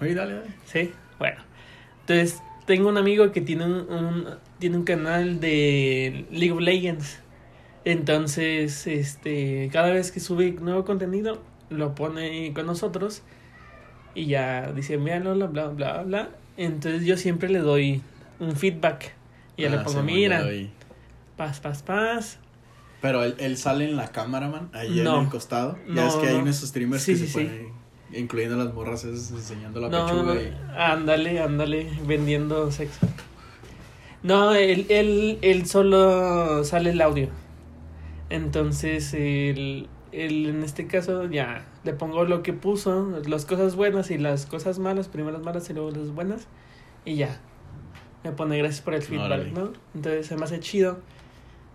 Oye, dale, dale. Sí, bueno. Entonces, tengo un amigo que tiene un, un- tiene un canal de League of Legends. Entonces, este, cada vez que sube nuevo contenido, lo pone con nosotros. Y ya dice, véanlo, bla, bla, bla, bla. Entonces yo siempre le doy un feedback. Y ya le Ah, pongo, Simón, mira, paz, paz, paz. Pero él, él sale en la cámara, man, ahí No. en el costado. No, ya es que hay no. unos streamers Sí, que sí, se sí. ponen, incluyendo las morras esas, enseñando la No, pechuga. y- ándale, ándale, vendiendo sexo. No, él, él, él solo sale el audio. Entonces, él, él en este caso ya le pongo lo que puso, las cosas buenas y las cosas malas, primero las malas y luego las buenas, y ya. Me pone gracias por el feedback. ¿no? Entonces se me hace chido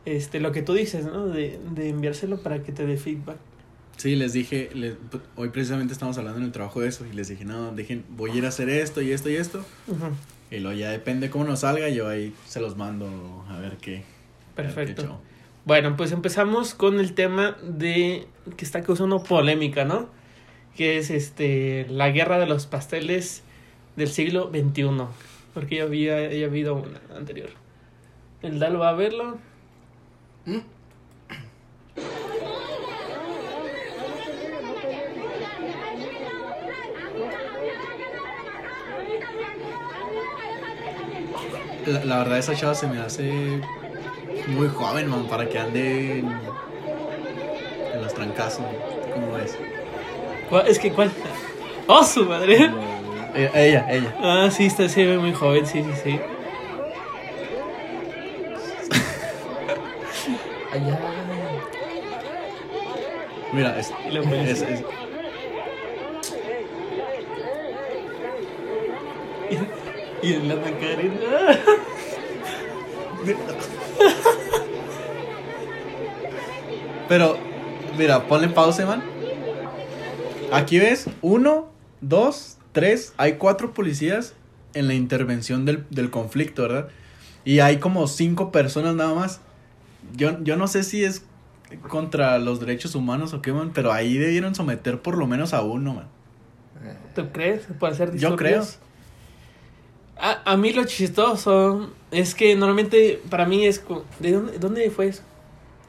este, lo que tú dices, ¿no? De, de enviárselo para que te dé feedback. Sí, les dije, les- hoy precisamente estamos hablando en el trabajo de eso y les dije, no, dejen, voy a ir a hacer esto y esto y esto. Ujú, Y luego ya depende cómo nos salga, yo ahí se los mando a ver qué. a ver qué Perfecto. Bueno, pues empezamos con el tema de que está causando polémica, ¿no? Que es este la guerra de los pasteles del siglo XXI. Porque ya había, ya habido una anterior. El Dalo va a verlo. ¿Mm? La, la verdad, esa chava se me hace muy joven, man, para que ande en, en los trancazos. ¿Cómo? ¿Cuál- Es que cuál. ¡Oh, su madre! Eh, ella, ella. Ah, sí, está, se ve muy joven, sí, sí, sí. Allá. Mira, es, es- es- Y el Ana Karen. Pero, mira, ponle pausa, man. Aquí ves, uno, dos, tres, hay cuatro policías en la intervención del, del conflicto, ¿verdad? Y hay como cinco personas nada más. Yo, yo no sé si es contra los derechos humanos o qué, man, pero ahí debieron someter por lo menos a uno, man. ¿Tú crees? Por hacer Yo creo. A, a mí lo chistoso es que normalmente para mí es... ¿De dónde, dónde fue eso?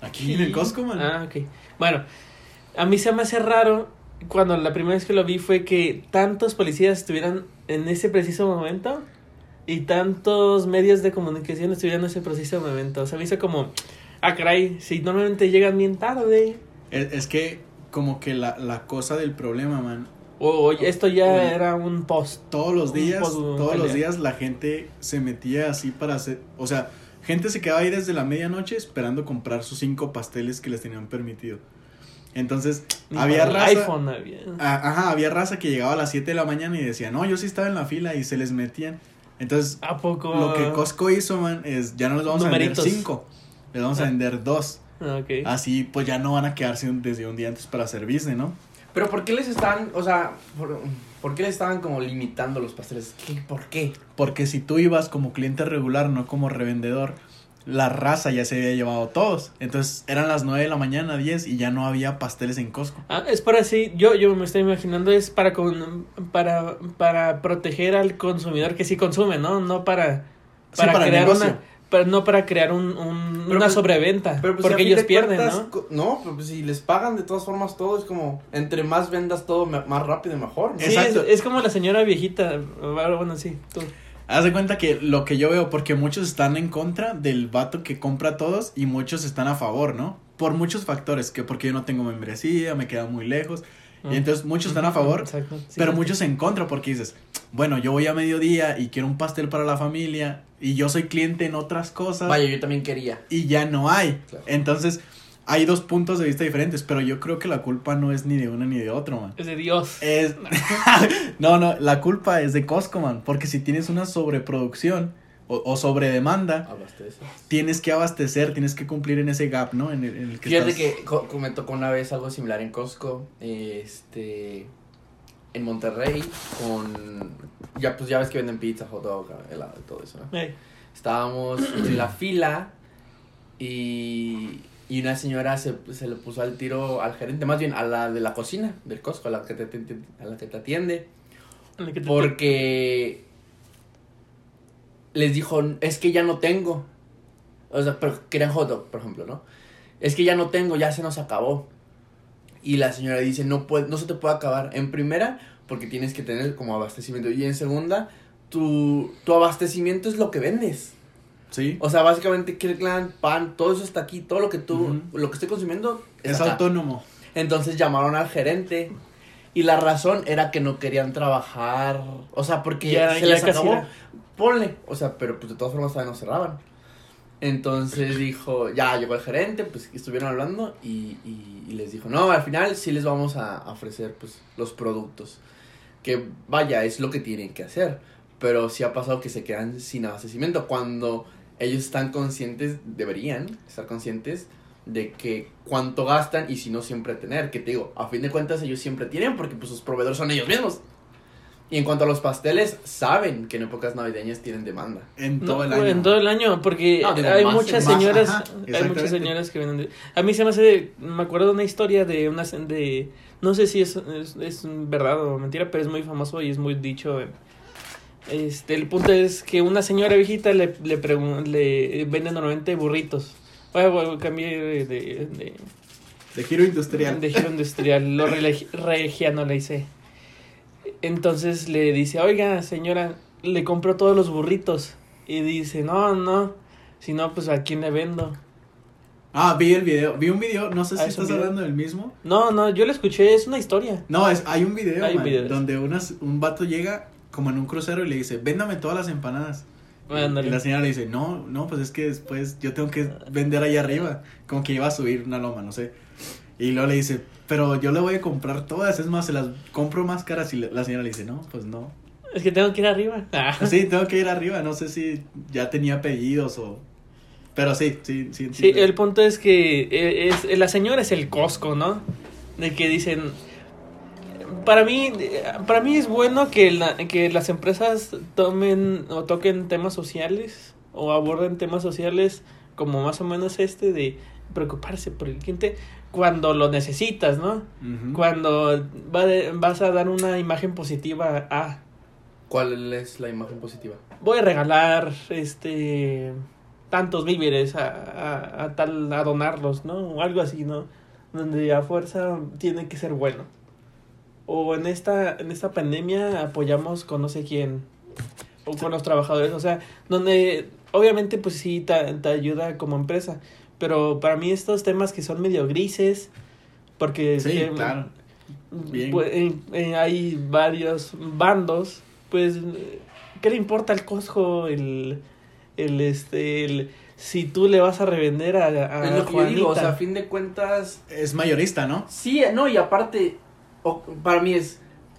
Aquí en el Costco, man. Ah, ok. Bueno, a mí se me hace raro cuando la primera vez que lo vi fue que tantos policías estuvieran en ese preciso momento y tantos medios de comunicación estuvieran en ese preciso momento. O sea, me hizo como, ah, caray, si normalmente llegan bien tarde. Es, es que como que la, la cosa del problema, man, O esto ya era un post. todos los días, post- todos los días la gente se metía así para hacer, o sea, gente se quedaba ahí desde la medianoche esperando comprar sus cinco pasteles que les tenían permitido. Entonces, Ni había raza, iPhone había. a- ajá, había raza que llegaba a las 7 de la mañana y decía, no, yo sí estaba en la fila y se les metían. Entonces, ¿A poco? lo que Costco hizo, man, es, ya no les vamos Numeritos. a vender cinco, les vamos a Ah. vender dos. Ah. Así, pues ya no van a quedarse un- desde un día antes para hacer business, ¿no? Pero ¿por qué les están, o sea, por, por qué les estaban como limitando los pasteles? ¿Qué, ¿Por qué? Porque si tú ibas como cliente regular, no como revendedor, la raza ya se había llevado todos. Entonces eran las 9 de la mañana, 10 y ya no había pasteles en Costco. Ah, es para así, yo, yo me estoy imaginando, es para con, para, para proteger al consumidor que sí consume, ¿no? No para, Sí, para, para el crear negocio. una, para, no para crear un, un- Pero una pues- sobreventa, Pero pues, porque ellos de pierden, cuentas, ¿no? No, pero pues si les pagan de todas formas todo es como, entre más vendas todo, me- más rápido y mejor. ¿no? Sí, es, Exacto. es como la señora viejita, bueno, sí, tú. Haz de cuenta que lo que yo veo, porque muchos están en contra del vato que compra todos y muchos están a favor, ¿no? Por muchos factores, que porque yo no tengo membresía, me queda muy lejos. Y entonces muchos están a favor, Exacto, sí, pero sí. muchos en contra porque dices, bueno, yo voy a mediodía y quiero un pastel para la familia y yo soy cliente en otras cosas. Vaya, yo también quería. y ya no hay. Claro. Entonces, hay dos puntos de vista diferentes, pero yo creo que la culpa no es ni de uno ni de otro, man. Es de Dios. Es... no, no, la culpa es de Costco, man, porque si tienes una sobreproducción o, o sobredemanda, Abasteces. tienes que abastecer, tienes que cumplir en ese gap, ¿no? En el, en el que Fíjate estás- que co- co- me tocó una vez algo similar en Costco, este, en Monterrey, con, ya pues ya ves que venden pizza, hot dog, helado y todo eso, ¿no? Estábamos en la fila y, y una señora se, se le puso al tiro al gerente, más bien a la de la cocina del Costco, a la que te, te- a la que te atiende. El que te- Porque les dijo, es que ya no tengo. O sea, pero querían hot dog, por ejemplo, ¿no? Es que ya no tengo, ya se nos acabó. Y la señora dice, no, puede, no se te puede acabar. En primera, porque tienes que tener como abastecimiento. Y en segunda, tu, tu abastecimiento es lo que vendes. Sí. O sea, básicamente, clan, pan, todo eso está aquí. Todo lo que tú, lo que estoy consumiendo es, acá. autónomo. Entonces llamaron al gerente. Y la razón era que no querían trabajar. O sea, porque Ya- se ya les acabó. era. Ponle. O sea, pero pues de todas formas todavía no cerraban. Entonces dijo, ya llegó el gerente, pues estuvieron hablando y, y- y les dijo, no, al final sí les vamos a a ofrecer pues los productos. Que vaya, es lo que tienen que hacer. Pero sí ha pasado que se quedan sin abastecimiento. Cuando ellos están conscientes, deberían estar conscientes de que cuánto gastan y si no siempre tener. Que te digo, a fin de cuentas ellos siempre tienen porque pues sus proveedores son ellos mismos. Y en cuanto a los pasteles, saben que en épocas navideñas tienen demanda. En No, todo el año. En todo el año, porque No, digo, hay más- muchas más, señoras, ajá, hay muchas señoras que venden. de- A mí se me hace, me acuerdo de una historia de una, de, no sé si es, es, es verdad o mentira, pero es muy famoso y es muy dicho. Este, el punto es que una señora viejita le, le, pregun- le vende normalmente burritos. Bueno, cambié de, de, de, De giro industrial. de giro industrial, lo religi- regionalicé. Entonces le dice, oiga, señora, le compro todos los burritos. Y dice, no, no, si no, pues a quién le vendo. Ah, vi el video. Vi un video. No sé si Ah, ¿es un estás hablando del mismo. No, no, yo lo escuché, es una historia. No, es, hay un video, Hay un man, video. donde unas, un vato llega como en un crucero y le dice, véndame todas las empanadas. Y- la señora le dice, no, no, pues es que después yo tengo que vender ahí arriba. Como que iba a subir una loma, no sé. Y luego le dice, pero yo le voy a comprar todas, es más, se las compro más caras. Y la señora le dice, no, pues no. Es que tengo que ir arriba. Ah. Sí, tengo que ir arriba, no sé si ya tenía pedidos o... Pero sí, sí, sí. Sí, el punto es que eh, es, la señora es el Costco, ¿no? De que dicen, para mí, eh, para mí es bueno que, la- que las empresas tomen o toquen temas sociales o aborden temas sociales como más o menos este de preocuparse por el cliente cuando lo necesitas, ¿no? Cuando va de- vas a dar una imagen positiva a ¿Cuál es la imagen positiva? voy a regalar este tantos víveres a, a, a tal a donarlos, ¿no? O algo así, ¿no? Donde a fuerza tiene que ser bueno. O en esta en esta pandemia apoyamos con no sé quién o con los trabajadores, o sea, donde obviamente pues sí te, te ayuda como empresa, pero para mí estos temas que son medio grises porque Sí, eh, claro. Bien. pues, eh, eh, hay varios bandos, pues, ¿qué le importa al Costco el, el, este, el, si tú le vas a revender a, a es lo que yo digo, o sea, a fin de cuentas, Es mayorista, ¿no? Sí, no, y aparte, para mí es,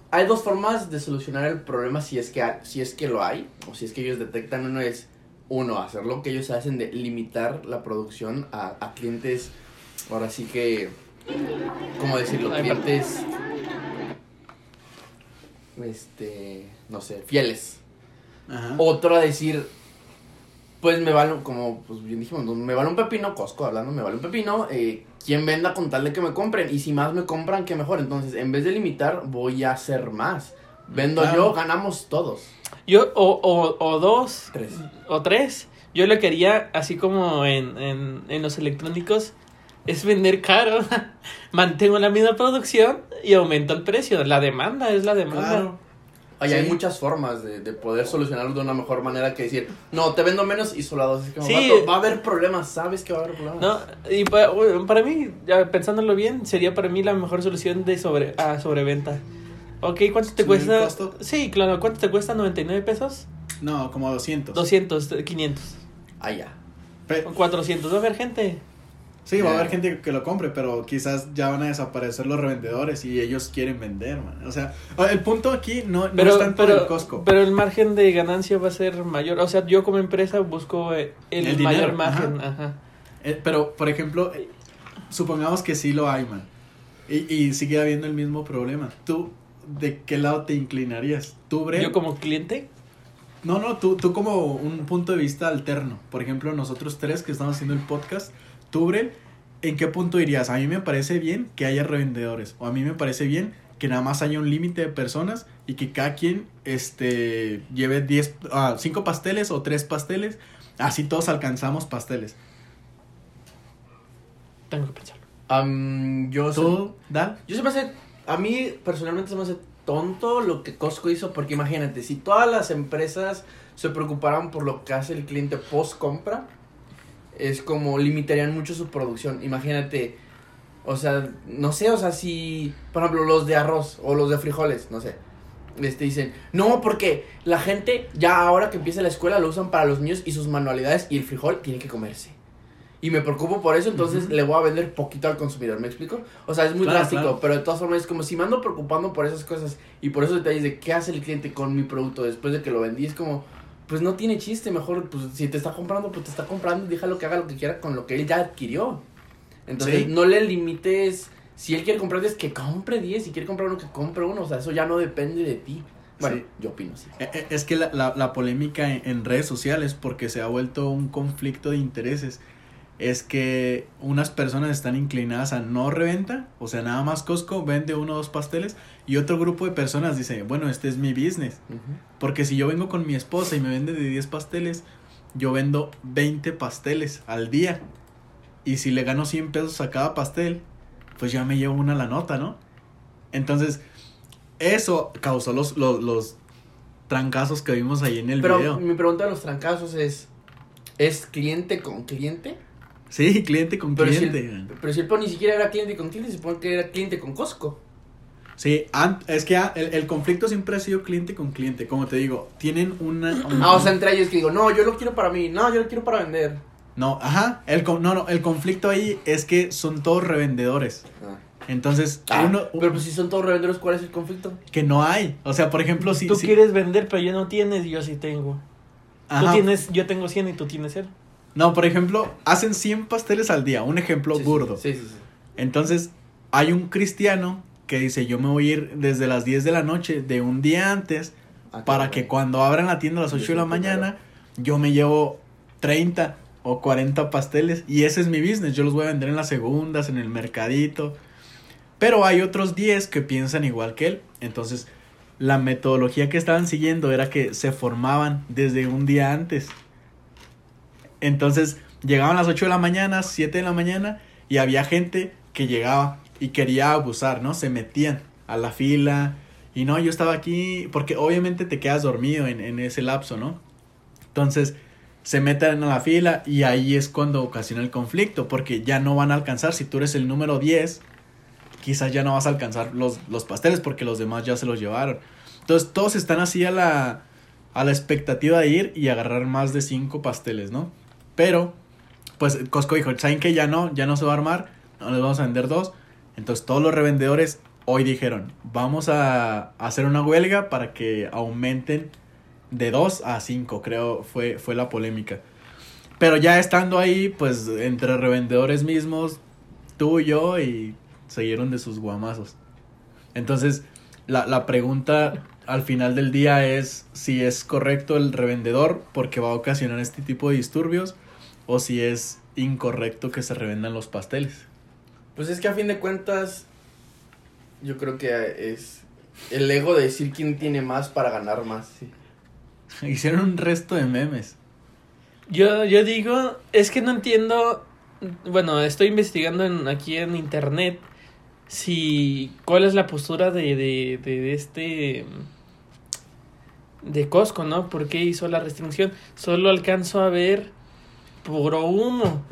hay dos formas de solucionar el problema si es que si es que lo hay, o si es que ellos detectan uno es, uno, hacer lo que ellos hacen de limitar la producción a, a clientes, ahora sí que, ¿cómo decirlo? Clientes, este, no sé, fieles. Ajá. Otro a decir, pues me vale, como pues bien dijimos, me vale un pepino, Costco hablando, me vale un pepino, eh, quien venda con tal de que me compren, y si más me compran, que mejor. Entonces, en vez de limitar, voy a hacer más. Vendo Claro. yo, ganamos todos. Yo, o, o, o dos, Tres. o tres, yo lo quería, así como en, en, en los electrónicos, es vender caro, mantengo la misma producción y aumento el precio, la demanda es la demanda. Claro. Sí. hay muchas formas de, de poder solucionarlo de una mejor manera que decir, no, te vendo menos y solo a dos. Es como, Sí. "Vato, va a haber problemas, sabes que va a haber problemas. No, y pa- bueno, para, mí, pensándolo bien, sería para mí la mejor solución de sobre a sobreventa. Ok, ¿cuánto te ¿Subir el cuesta? costo? Sí, claro, ¿cuánto te cuesta? ¿99 pesos? No, como 200. 200, 500, Ah, ya. Pe- 400. Va a haber gente. sí, va a haber gente que lo compre, pero quizás ya van a desaparecer los revendedores y ellos quieren vender, man. O sea, el punto aquí no, no Pero, es tanto pero, el Costco. pero el margen de ganancia va a ser mayor. O sea, yo como empresa busco eh, el, El mayor dinero, margen. ajá. Ajá. Eh, pero, por ejemplo, eh, supongamos que sí lo hay, man. Y, y sigue habiendo el mismo problema. ¿Tú de qué lado te inclinarías? ¿Tú, Bre? Yo como cliente, No, no, tú, tú como un punto de vista alterno. Por ejemplo, nosotros tres que estamos haciendo el podcast, tú, Bre, ¿en qué punto irías? A mí me parece bien que haya revendedores. O a mí me parece bien que nada más haya un límite de personas y que cada quien este, lleve 10, ah, 5 pasteles o 3 pasteles. Así todos alcanzamos pasteles. Tengo que pensarlo. Yo, se- ¿Tú, Dan? yo se me hace, a mí personalmente se me hace tonto lo que Costco hizo, porque imagínate, si todas las empresas se preocuparan por lo que hace el cliente post compra, es como limitarían mucho su producción. Imagínate, o sea, no sé, o sea, si, por ejemplo, los de arroz o los de frijoles, no sé. Este dicen, no, porque la gente ya ahora que empieza la escuela lo usan para los niños y sus manualidades y el frijol tiene que comerse. Y me preocupo por eso, entonces le voy a vender poquito al consumidor, ¿me explico? O sea, es muy Claro, drástico, claro. pero de todas formas es como si me ando preocupando por esas cosas y por esos detalles de qué hace el cliente con mi producto después de que lo vendí, es como, pues no tiene chiste, mejor, pues si te está comprando, pues te está comprando, déjalo que haga lo que quiera con lo que él ya adquirió. Entonces, Sí. no le limites, si él quiere comprar 10, que compre 10, si quiere comprar uno, que compre uno, o sea, eso ya no depende de ti. Bueno, Sí. yo opino así. Eh, eh, Es que la, la- la polémica en, en redes sociales, porque se ha vuelto un conflicto de intereses, es que unas personas están inclinadas a no reventa, o sea, nada más Costco vende uno o dos pasteles, y otro grupo de personas dice, bueno, este es mi business, porque si yo vengo con mi esposa y me vende de 10 pasteles, yo vendo 20 pasteles al día, y si le gano 100 pesos a cada pastel, pues ya me llevo una la nota, ¿no? Entonces, eso causó los, los, los trancazos que vimos ahí en el Pero video. mi pregunta de los trancazos es, ¿es cliente con cliente? Sí, cliente con Pero si, cliente. el, pero si el po ni siquiera era cliente con cliente, se supone que era cliente con Costco. Sí, es que ah, el, el conflicto siempre ha sido cliente con cliente. Como te digo, tienen una. un- Ah, o sea, entre ellos que digo, no, yo lo quiero para mí, no, yo lo quiero para vender. No, ajá. El, con- no, no, el conflicto ahí es que son todos revendedores. Entonces, Ah, uno. pero pues si son todos revendedores, ¿cuál es el conflicto? Que no hay. O sea, por ejemplo, si. tú si- quieres vender, pero yo no tienes, y yo sí tengo. Tú ajá. tienes, yo tengo 100 y tú tienes 0. No, por ejemplo, hacen 100 pasteles al día. Un ejemplo Sí, burdo. Sí, sí, sí. Entonces, hay un cristiano que dice: Yo me voy a ir desde las 10 de la noche de un día antes Ah, para que cuando abran la tienda a las 8 de la mañana, yo me llevo 30 o 40 pasteles y ese es mi business. Yo los voy a vender en las segundas, en el mercadito. Pero hay otros 10 que piensan igual que él. Entonces, la metodología que estaban siguiendo era que se formaban desde un día antes. Entonces, llegaban las 8 de la mañana, 7 de la mañana y había gente que llegaba y quería abusar, ¿no? Se metían a la fila y no, yo estaba aquí porque obviamente te quedas dormido en, en ese lapso, ¿no? Entonces, se meten a la fila y ahí es cuando ocasiona el conflicto porque ya no van a alcanzar, si tú eres el número 10, quizás ya no vas a alcanzar los, los pasteles porque los demás ya se los llevaron. Entonces, todos están así a la, a la expectativa de ir y agarrar más de 5 pasteles, ¿no? Pero, pues Costco dijo, ¿saben que ya no? Ya no se va a armar, no les vamos a vender dos. Entonces todos los revendedores hoy dijeron, vamos a hacer una huelga para que aumenten de 2 a 5, creo fue, fue la polémica. Pero ya estando ahí, pues entre revendedores mismos, tú y yo, y siguieron de sus guamazos. Entonces, la, la pregunta al final del día es si es correcto el revendedor porque va a ocasionar este tipo de disturbios o si es incorrecto que se revendan los pasteles. Pues es que a fin de cuentas, yo creo que es el ego de decir quién tiene más para ganar más. sí. Hicieron un resto de memes. Yo, yo digo, es que no entiendo. Bueno, estoy investigando en, aquí en internet si cuál es la postura de, de, de, de este de Costco, ¿no? ¿Por qué hizo la restricción? Solo alcanzo a ver puro humo.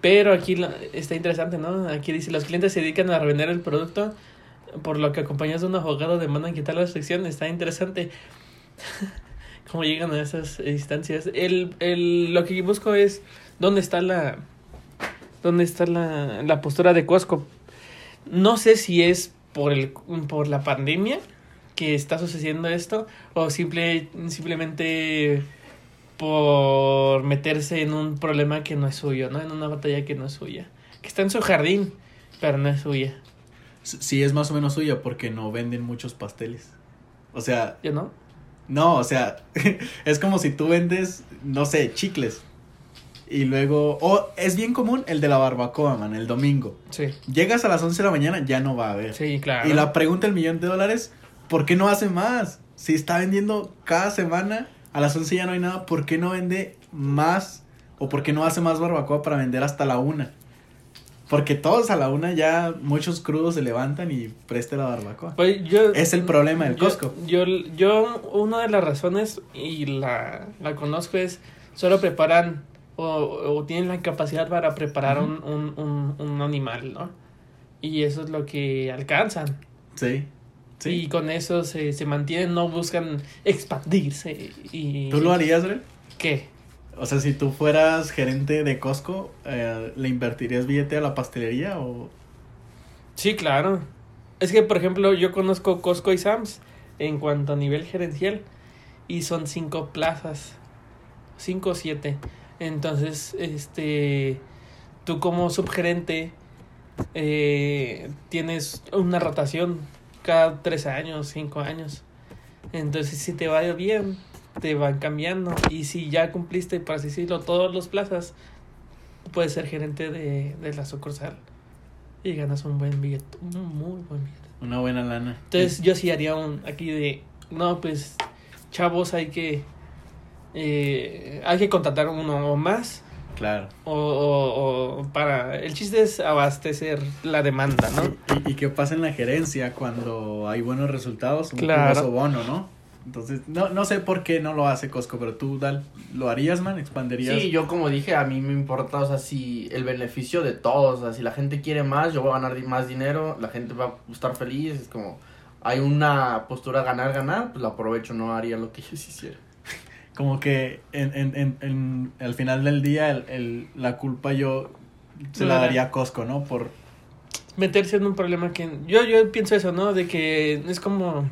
Pero aquí está interesante, ¿no? Aquí dice, los clientes se dedican a revender el producto, por lo que acompañados de un abogado demandan quitar la restricción. Está interesante cómo llegan a esas instancias. El, el, lo que busco es dónde está la dónde está la, la postura de Costco. No sé si es por el por la pandemia que está sucediendo esto o simple simplemente por meterse en un problema que no es suyo, ¿no? En una batalla que no es suya. Que está en su jardín, pero no es suya. Sí es más o menos suya porque no venden muchos pasteles. O sea, ¿Yo no? no, o sea, es como si tú vendes, no sé, chicles. Y luego, o es bien común el de la barbacoa, man, el domingo. Sí, Llegas a las 11 de la mañana, ya no va a haber. sí, claro. Y la pregunta del millón de dólares, ¿por qué no hace más? Si está vendiendo cada semana, a las 11 ya no hay nada, ¿por qué no vende más? ¿O por qué no hace más barbacoa para vender hasta la una? Porque todos a la una ya muchos crudos se levantan y preste la barbacoa. Pues yo, Es el problema del yo- Costco. Yo, yo, una de las razones, y la, la conozco, es solo preparan o, o tienen la capacidad para preparar un, un, un, un animal, ¿no? Y eso es lo que alcanzan. Sí. Sí. Y con eso se, se mantienen, no buscan expandirse. Y, ¿Tú lo harías, Rel? ¿Qué? O sea, si tú fueras gerente de Costco, eh, ¿le invertirías billete a la pastelería o...? Sí, claro. Es que, por ejemplo, yo conozco Costco y Sam's en cuanto a nivel gerencial y son cinco plazas, cinco o siete. Entonces, este, tú como subgerente eh, tienes una rotación cada tres años, cinco años. Entonces, si te va bien, te van cambiando. Y si ya cumpliste, por así decirlo, todos los plazas, puedes ser gerente de, de la sucursal. Y ganas un buen billete, un muy buen billete. Una buena lana. Entonces yo sí haría un aquí de, no, pues chavos hay que, eh, hay que contratar uno o más. Claro. O, o, o para, el chiste es abastecer la demanda, ¿no? ¿Y, y qué pasa en la gerencia cuando hay buenos resultados? Un Claro. bono, ¿no? Entonces, no, no sé por qué no lo hace Costco, pero tú, Dal, ¿lo harías, man? ¿Expanderías? Sí, yo como dije, a mí me importa, o sea, si el beneficio de todos, o sea, si la gente quiere más, yo voy a ganar más dinero, la gente va a estar feliz, es como, hay una postura ganar-ganar, pues la aprovecho, no haría lo que yo sí hiciera. Como que en, en, en, en- al final del día el, el- la culpa yo se la daría a Costco, ¿no? Por... Meterse en un problema que, yo, yo pienso eso, ¿no? De que es como,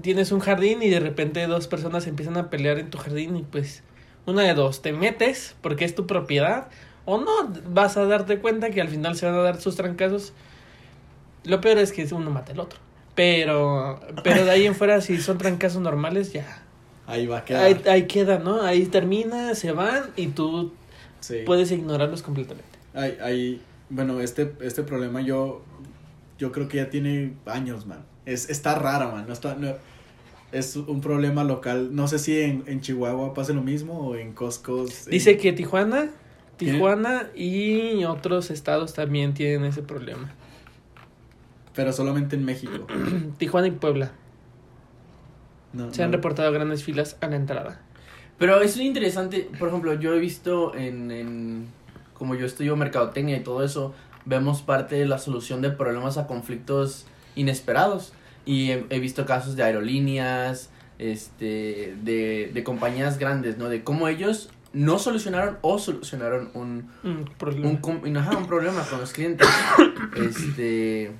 tienes un jardín y de repente dos personas empiezan a pelear en tu jardín y pues una de dos, te metes porque es tu propiedad o no, vas a darte cuenta que al final se van a dar sus trancazos. Lo peor es que uno mata al otro. Pero, pero de ahí en fuera, si son trancazos normales, ya. Ahí va a quedar. Ahí, ahí queda, ¿no? Ahí termina, se van y tú Sí. puedes ignorarlos completamente. Hay, hay, bueno, este, este problema yo, yo creo que ya tiene años, man. Es, está rara, man. No está, no- es un problema local. No sé si en, en Chihuahua pasa lo mismo o en Costco. en- Dice que Tijuana, ¿Tiene? Tijuana y otros estados también tienen ese problema. Pero solamente en México. Tijuana y Puebla. No, Se han no. reportado grandes filas a la entrada. Pero es interesante, por ejemplo, yo he visto en, en como yo estudio mercadotecnia y todo eso, vemos parte de la solución de problemas a conflictos inesperados. Y he, he visto casos de aerolíneas, este, de, de compañías grandes, ¿no? De cómo ellos no solucionaron o solucionaron un, Un problema. un, com- ajá, un problema con los clientes. Este,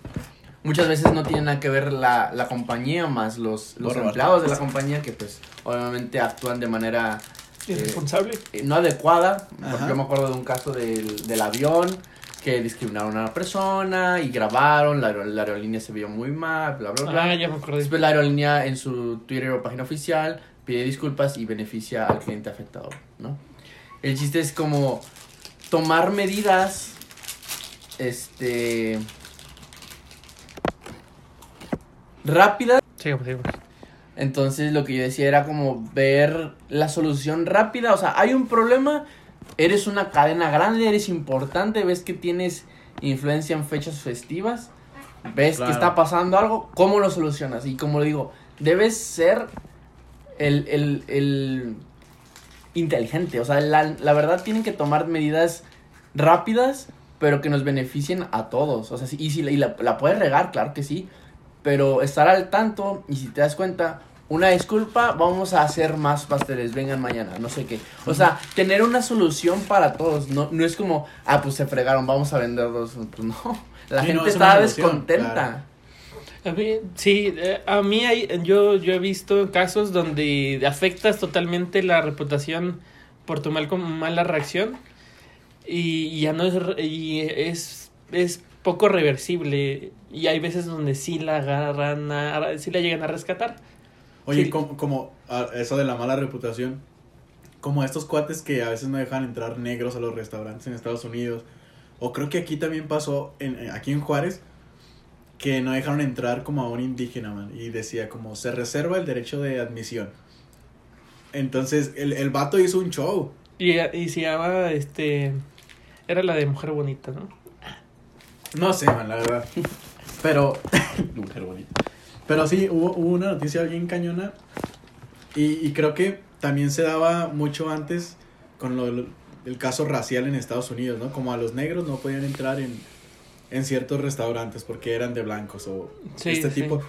muchas veces no tiene nada que ver la, la compañía más los, los empleados de la compañía que pues obviamente actúan de manera eh, Irresponsable. eh, no adecuada. Yo me acuerdo de un caso del, del avión que discriminaron a una persona y grabaron, la, la aerolínea se vio muy mal, bla, bla, bla. Ah, ya me acordé. Después la aerolínea en su Twitter o página oficial pide disculpas y beneficia al cliente afectado, ¿no? El chiste es como tomar medidas, este, rápidas. Sigamos. Entonces lo que yo decía era como ver la solución rápida, o sea, hay un problema, eres una cadena grande, eres importante, ves que tienes influencia en fechas festivas, ves Claro. que está pasando algo, ¿cómo lo solucionas? Y como digo, debes ser el, el, el inteligente, o sea, la, la verdad tienen que tomar medidas rápidas, pero que nos beneficien a todos, o sea, sí, y si la, y la, la puedes regar, claro que sí, pero estar al tanto y si te das cuenta, una disculpa, vamos a hacer más pasteles, vengan mañana, no sé qué. O sea, tener una solución para todos, no, no es como, ah, pues se fregaron, vamos a vender dos. Pues no, la Sí, gente no, es está descontenta. claro. A mí, sí, eh, a mí hay, yo, yo he visto casos donde afectas totalmente la reputación por tu mal, mala reacción y ya no es, re- y es, es poco reversible y hay veces donde sí la agarran, a- sí la llegan a rescatar. Oye, Sí. como, como eso de la mala reputación, como estos cuates que a veces no dejan entrar negros a los restaurantes en Estados Unidos. O creo que aquí también pasó, en, en- aquí en Juárez, que no dejaron entrar como a un indígena, man. Y decía como, se reserva el derecho de admisión. Entonces, el, el vato hizo un show. Y, y se llama, este, era la de Mujer Bonita, ¿no? No sé, man, la verdad. Pero, mujer bonita. Pero sí, hubo, hubo una noticia bien cañona. Y, y creo que también se daba mucho antes con lo, del- el caso racial en Estados Unidos, ¿no? Como a los negros no podían entrar en, en ciertos restaurantes porque eran de blancos o Sí, este sí. tipo.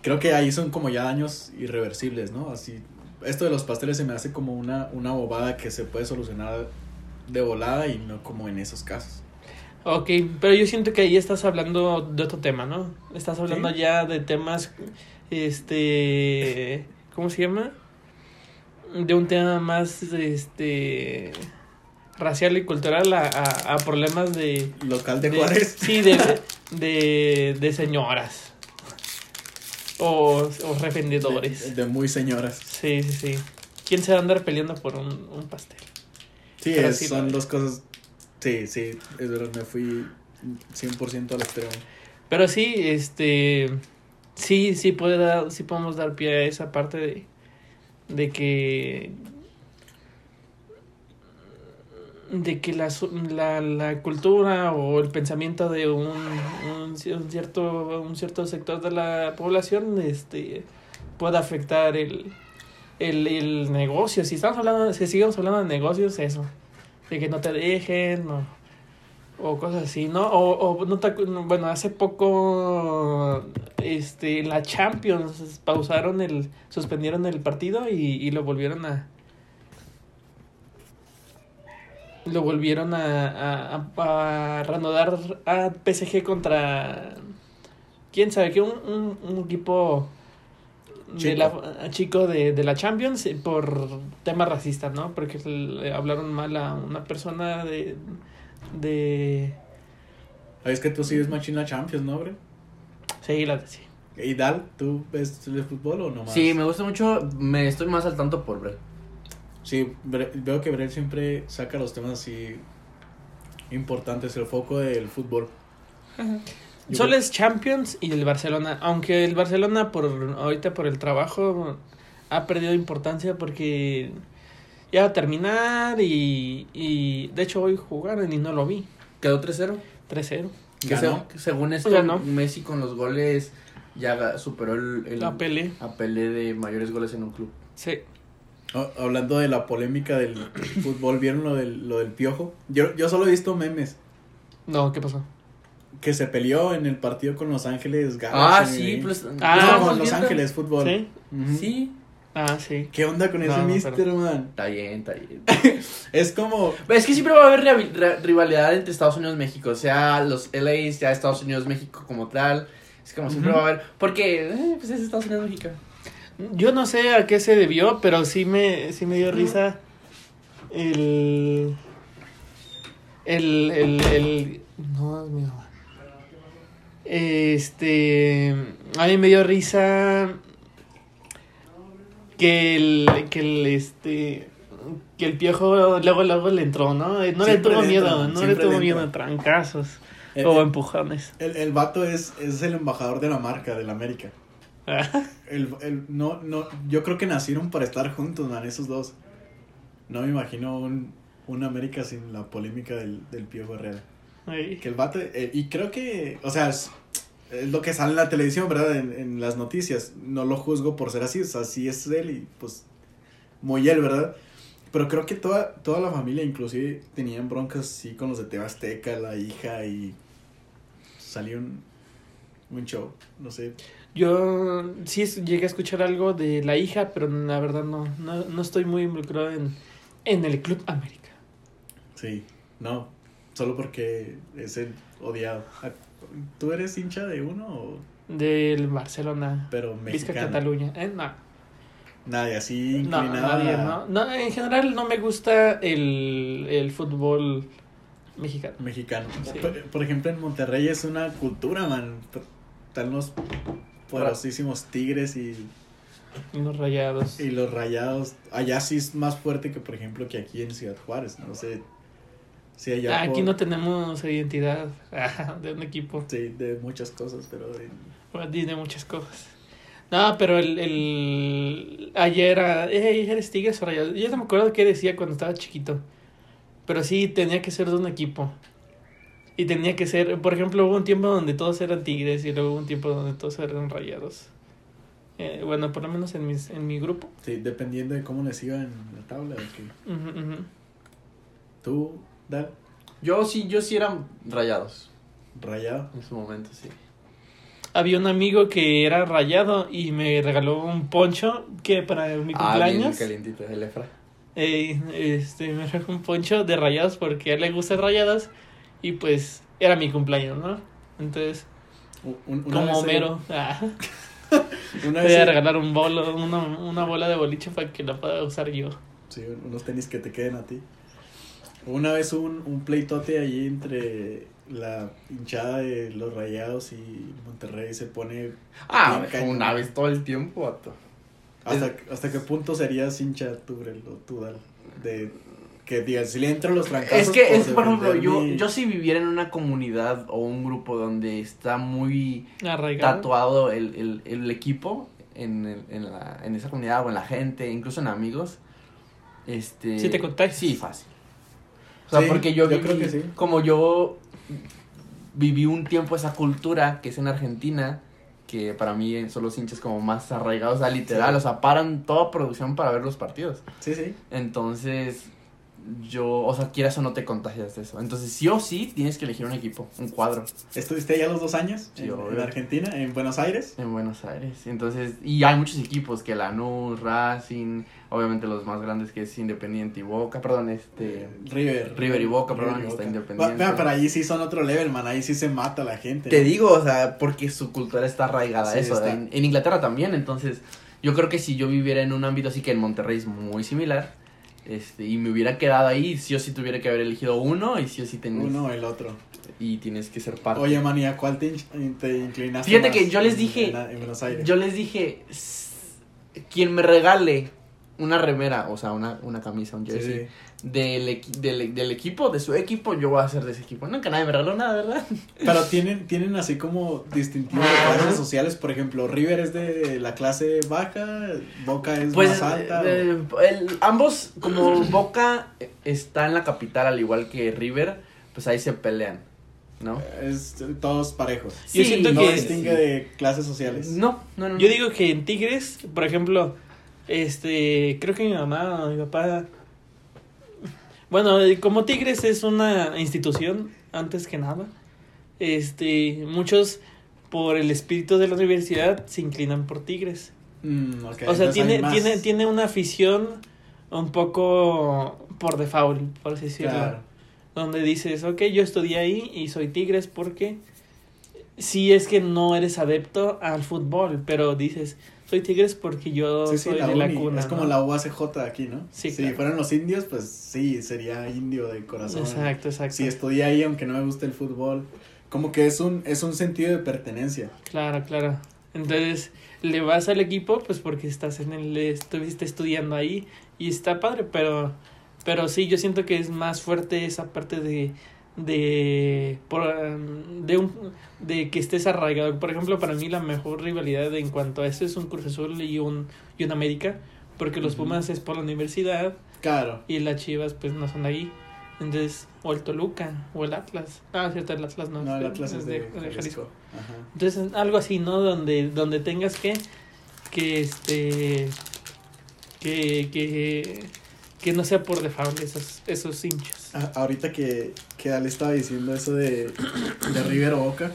Creo que ahí son como ya daños irreversibles, ¿no? Así, esto de los pasteles se me hace como una, una bobada que se puede solucionar de volada y no como en esos casos. Ok, pero yo siento que ahí estás hablando de otro tema, ¿no? Estás hablando Sí. ya de temas, este, ¿cómo se llama? De un tema más, este, racial y cultural a, a, a problemas de... Local de Juárez. Sí, de, de, de señoras. O, o revendedores. De, de muy señoras. Sí, sí, sí. ¿Quién se va a andar peleando por un, un pastel? Sí, es- sí son dos cosas. Sí, sí, es verdad, me fui 100% al extremo. Pero sí, este. Sí, sí, puede dar, sí podemos dar pie a esa parte de, de que. De que la, la, la cultura o el pensamiento de un, un cierto, un cierto sector de la población este, pueda afectar el, el, el negocio. Si estamos hablando, si seguimos hablando de negocios, eso. De que no te dejen, o, o cosas así, ¿no? O, o no te bueno, hace poco este la Champions pausaron el suspendieron el partido y, y lo volvieron a lo volvieron a, a, a, a reanudar a PSG contra quién sabe que un, un, un equipo de la chico de, de la Champions eh, por temas racistas, ¿no? Porque le hablaron mal a una persona de de Ay, Es que tú sigues Machine la Champions, ¿no, bre? sí, la sí. ¿Y Dal, tú ves el fútbol o no más? Sí, me gusta mucho. Me estoy más al tanto por Bre. Sí, Bre- veo que Brel siempre saca los temas así importantes, el foco del fútbol. Yo Solo creo- es Champions y el Barcelona. Aunque el Barcelona por ahorita por el trabajo ha perdido importancia porque ya va a terminar y, y de hecho hoy jugaron y no lo vi. Quedó 3-0. 3-0. Que se- según esto, Ganó. Messi con los goles ya superó el, el La Pelé. a Pelé de mayores goles en un club. Sí. Hablando de la polémica del fútbol, ¿vieron lo del, lo del piojo? Yo, yo solo he visto memes No, ¿qué pasó? Que se peleó en el partido con Los Ángeles Ah, Galaxy. sí, güey. pues. Ah, no, con Los. Ángeles Fútbol. ¿Sí? Sí. Ah, sí. ¿Qué onda con ese No, mister, pero- man? Está bien, está bien. Es como... Es que siempre va a haber rivalidad entre Estados Unidos y México. O sea, los LAs, ya Estados Unidos, México como tal. Es como siempre va a haber. Porque, eh, pues es Estados Unidos, México. Yo no sé a qué se debió, pero sí me, sí me dio risa el... El, el, el... No, es mi mamá. Este... A mí me dio risa que el, que el, este... Que el piojo luego, luego le entró, ¿no? No le tuvo miedo, no le tuvo miedo a trancazos El, o el, empujones. el- el vato es, es el embajador de la marca, de la América. El, el, no, no, yo creo que nacieron para estar juntos, man, esos dos. No me imagino un, un América sin la polémica del, del Piojo Herrera. Que el vato, eh, y creo que, o sea, es, lo que sale en la televisión, ¿verdad? En, en las noticias. No lo juzgo por ser así, o sea, así es él y pues muy él, ¿verdad? Pero creo que toda, toda la familia, inclusive, tenían broncas así con los de Teba Azteca, la hija y salió un, un show, no sé. Yo sí llegué a escuchar algo de la hija, pero la verdad no, no, no estoy muy involucrado en, en el Club América. Sí, no, solo porque es el odiado. ¿Tú eres hincha de uno o Del Barcelona. pero Vizca mexicano? Cataluña. Eh, no. Nadie, así No, inclinado. nadie, no. No, En general no me gusta el, el fútbol mexicano. mexicano. Sí. Por, por ejemplo, en Monterrey es una cultura, man. Están los poderosísimos tigres y Y los rayados. Y los rayados, allá sí es más fuerte que por ejemplo que aquí en Ciudad Juárez, no sé. Sí, allá Ah, Aquí por- no tenemos identidad de un equipo. Sí, de muchas cosas, pero de- Bueno, Tiene muchas cosas. No, pero el, el ayer era, "Ey, eres Tigres o Rayados. Yo no me acuerdo qué decía cuando estaba chiquito. Pero sí tenía que ser de un equipo. Y tenía que ser, por ejemplo, hubo un tiempo donde todos eran Tigres y luego hubo un tiempo donde todos eran Rayados. Eh, bueno, por lo menos en, mis, en mi grupo. sí, dependiendo de cómo les iba en la tabla. o qué. Tú, Dal, Yo sí, yo sí eran rayados. rayado. En su momento, sí. Había un amigo que era rayado y me regaló un poncho que para mi Ah, bien cumpleaños. calientito, el Efra. Eh, este, me trajo un poncho de rayados porque a él le gustan rayados y pues era mi cumpleaños, ¿no? Entonces, un- como Homero, ah, Una te vez, voy a regalar un bolo, una, una bola de boliche para que la pueda usar yo. Sí, unos tenis que te queden a ti. Una vez un, un pleitote allí entre la hinchada de los Rayados y Monterrey se pone Ah, una vez todo el tiempo, vato. hasta, hasta qué punto serías hincha tú, Brel, o tú Dal, de que digas si le entro los trancazos Es que, por es, por ejemplo, yo, yo si viviera en una comunidad o un grupo donde está muy Arraigado. tatuado el, el, el equipo en, el- en, la, en esa comunidad o en la gente, incluso en amigos, este... Sí te contagias. Sí, fácil. O sea, Sí, porque yo, yo viví- creo que sí. como yo viví un tiempo esa cultura que es en Argentina, que para mí son los hinchas como más arraigados, o sea, literal, Sí. o sea, paran toda producción para ver los partidos. Sí, sí. Entonces, yo, o sea, quieras o no te contagias de eso. Entonces, sí o sí, tienes que elegir un equipo, un cuadro ¿Estuviste allá los dos años? Sí, en, en Argentina, en Buenos Aires. en Buenos Aires. Entonces, y hay muchos equipos, que Lanús, Racing, obviamente los más grandes que es Independiente y Boca, perdón, este... River. River y Boca, River perdón, y está. Independiente. Vea, pero allí sí son otro level, man. Ahí sí se mata la gente. Te digo, o sea, porque su cultura está arraigada a Sí, eso. En, en Inglaterra también, entonces, yo creo que si yo viviera en un ámbito así que en Monterrey es muy similar, este, y me hubiera quedado ahí, sí o sí tuviera que haber elegido uno, y sí o sí tenés, Uno o el otro. y tienes que ser parte. Oye, man, ¿y a cuál te, te inclinaste Fíjate más que yo les dije- En, en Buenos Aires. Yo les dije, "S- quien me regale una remera, o sea, una, una camisa, un Sí, jersey, sí. Del, equi- del, del equipo, de su equipo, yo voy a ser de ese equipo. Nunca nadie me regaló nada, ¿verdad? Pero tienen, tienen así como distintivos de clases sociales. Por ejemplo, River es de la clase baja, Boca es Pues más alta. eh, el- ambos, como Boca está en la capital al igual que River, pues ahí se pelean, ¿no? Es todos parejos. Yo siento no que- distingue de clases sociales. No, no, no. Yo digo que en Tigres, por ejemplo, este, creo que mi mamá o mi papá, bueno, como Tigres es una institución, antes que nada, este, muchos por el espíritu de la universidad se inclinan por Tigres. Mm, o sea, entonces tiene, tiene, tiene una afición un poco por default, por así decirlo. Claro. Donde dices, ok, yo estudié ahí y soy Tigres porque sí es que no eres adepto al fútbol, pero dices, soy Tigres porque yo Sí, sí, soy la de la cuna. es como la UACJ aquí, ¿no? Sí, Si claro. fueran los indios, pues sí, sería indio de corazón. Exacto, exacto. Si estudié ahí, aunque no me guste el fútbol, como que es un, es un sentido de pertenencia. Claro, claro. Entonces, le vas al equipo, pues porque estás en el, estuviste estudiando ahí y está padre, pero, pero sí, yo siento que es más fuerte esa parte de, de, por, um, de un, de que estés arraigado. Por ejemplo, para mí la mejor rivalidad en cuanto a eso es un Cruz Azul y un, y un América, porque los. Pumas es por la universidad Claro. y las Chivas pues no son de ahí. Entonces, o el Toluca, o el Atlas. Ah, cierto, el Atlas no. No, el Atlas es de, de Jalisco. Ajá. entonces, algo así, ¿no? Donde, donde tengas que, que este, que, que, que no sea por default esos, esos hinchas. A- ahorita que, que Ale estaba diciendo eso de, de River Boca,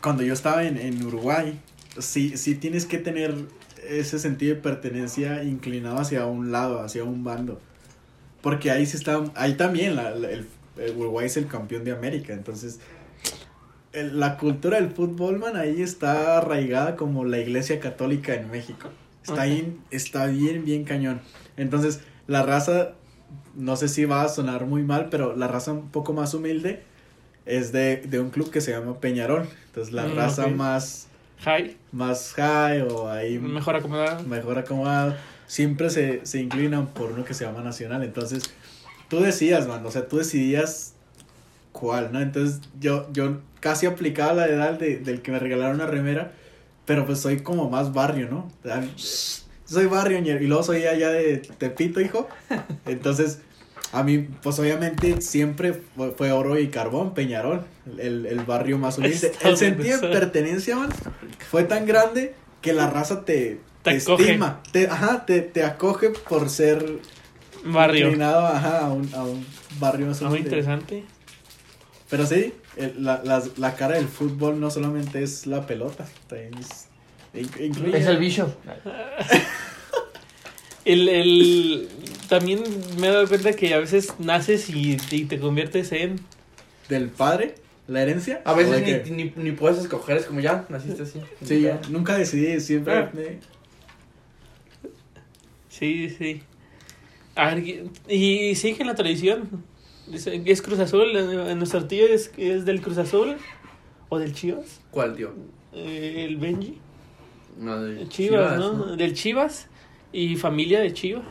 cuando yo estaba en, en Uruguay, sí, sí tienes que tener ese sentido de pertenencia inclinado hacia un lado, hacia un bando. Porque ahí sí está, ahí también la- la- el, el Uruguay es el campeón de América, entonces el- la cultura del fútbol, man, ahí está arraigada como la iglesia católica en México. Está, ahí, está bien, bien cañón. Entonces, la raza, no sé si va a sonar muy mal, pero la raza un poco más humilde es de, de un club que se llama Peñarol. Entonces, la Mm, raza más, High, más high o ahí mejor acomodado. mejor acomodado, siempre se, se inclinan por uno que se llama nacional. Entonces, tú decías, man, o sea, tú decidías cuál, ¿no? Entonces, yo, yo casi aplicaba la edad de, del que me regalaron una remera, pero pues soy como más barrio, ¿no? Soy barrio y luego soy allá de Tepito, hijo. Entonces, a mí, pues obviamente siempre fue, oro y carbón, Peñarol, el, el barrio más humilde. El sentido de pertenencia, man, fue tan grande que la raza te, Te estima, te, ajá, te, te acoge por ser Barrio. ajá, a, un, a un barrio más Ah, Muy humilde. interesante. Pero sí, el- la, la, la cara del fútbol no solamente es la pelota, también es, incluye... Es el bicho. El, el, también me he dado cuenta que a veces naces y, y te conviertes en... del padre, la herencia. A ¿O de veces ni, ni, ni puedes escoger, es como ya, naciste así. Sí, nunca decidí, siempre... Ah. me- Sí, sí. Y sigue la tradición. Es, es Cruz Azul, eh, nuestro tío es, es del Cruz Azul o del Chivas, ¿Cuál, tío? eh, el Benji. No, de Chivas, ¿no? Del Chivas y familia de Chivas.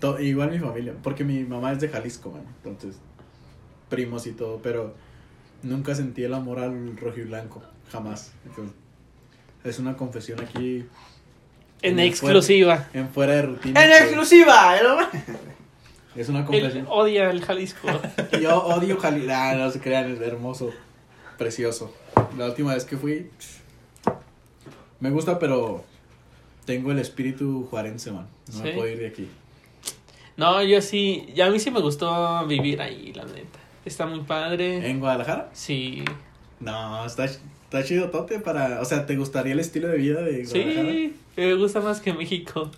to- igual mi familia, porque mi mamá es de Jalisco, man, entonces primos y todo, pero nunca sentí el amor al rojiblanco, jamás. Entonces, es una confesión aquí En exclusiva. en fuera de rutina. ¡En que exclusiva! Es una Él confesión. odia el Jalisco. Yo odio Jalisco. Ah, no se crean, es hermoso, precioso. La última vez que fui, me gusta, pero tengo el espíritu juarense, man. No me puedo ir de aquí. No, yo sí, ya a mí sí me gustó vivir ahí, la neta. Está muy padre. ¿En Guadalajara? Sí, No, está, está chido tote para... O sea, ¿te gustaría el estilo de vida de Guadalajara? sí, me gusta más que México.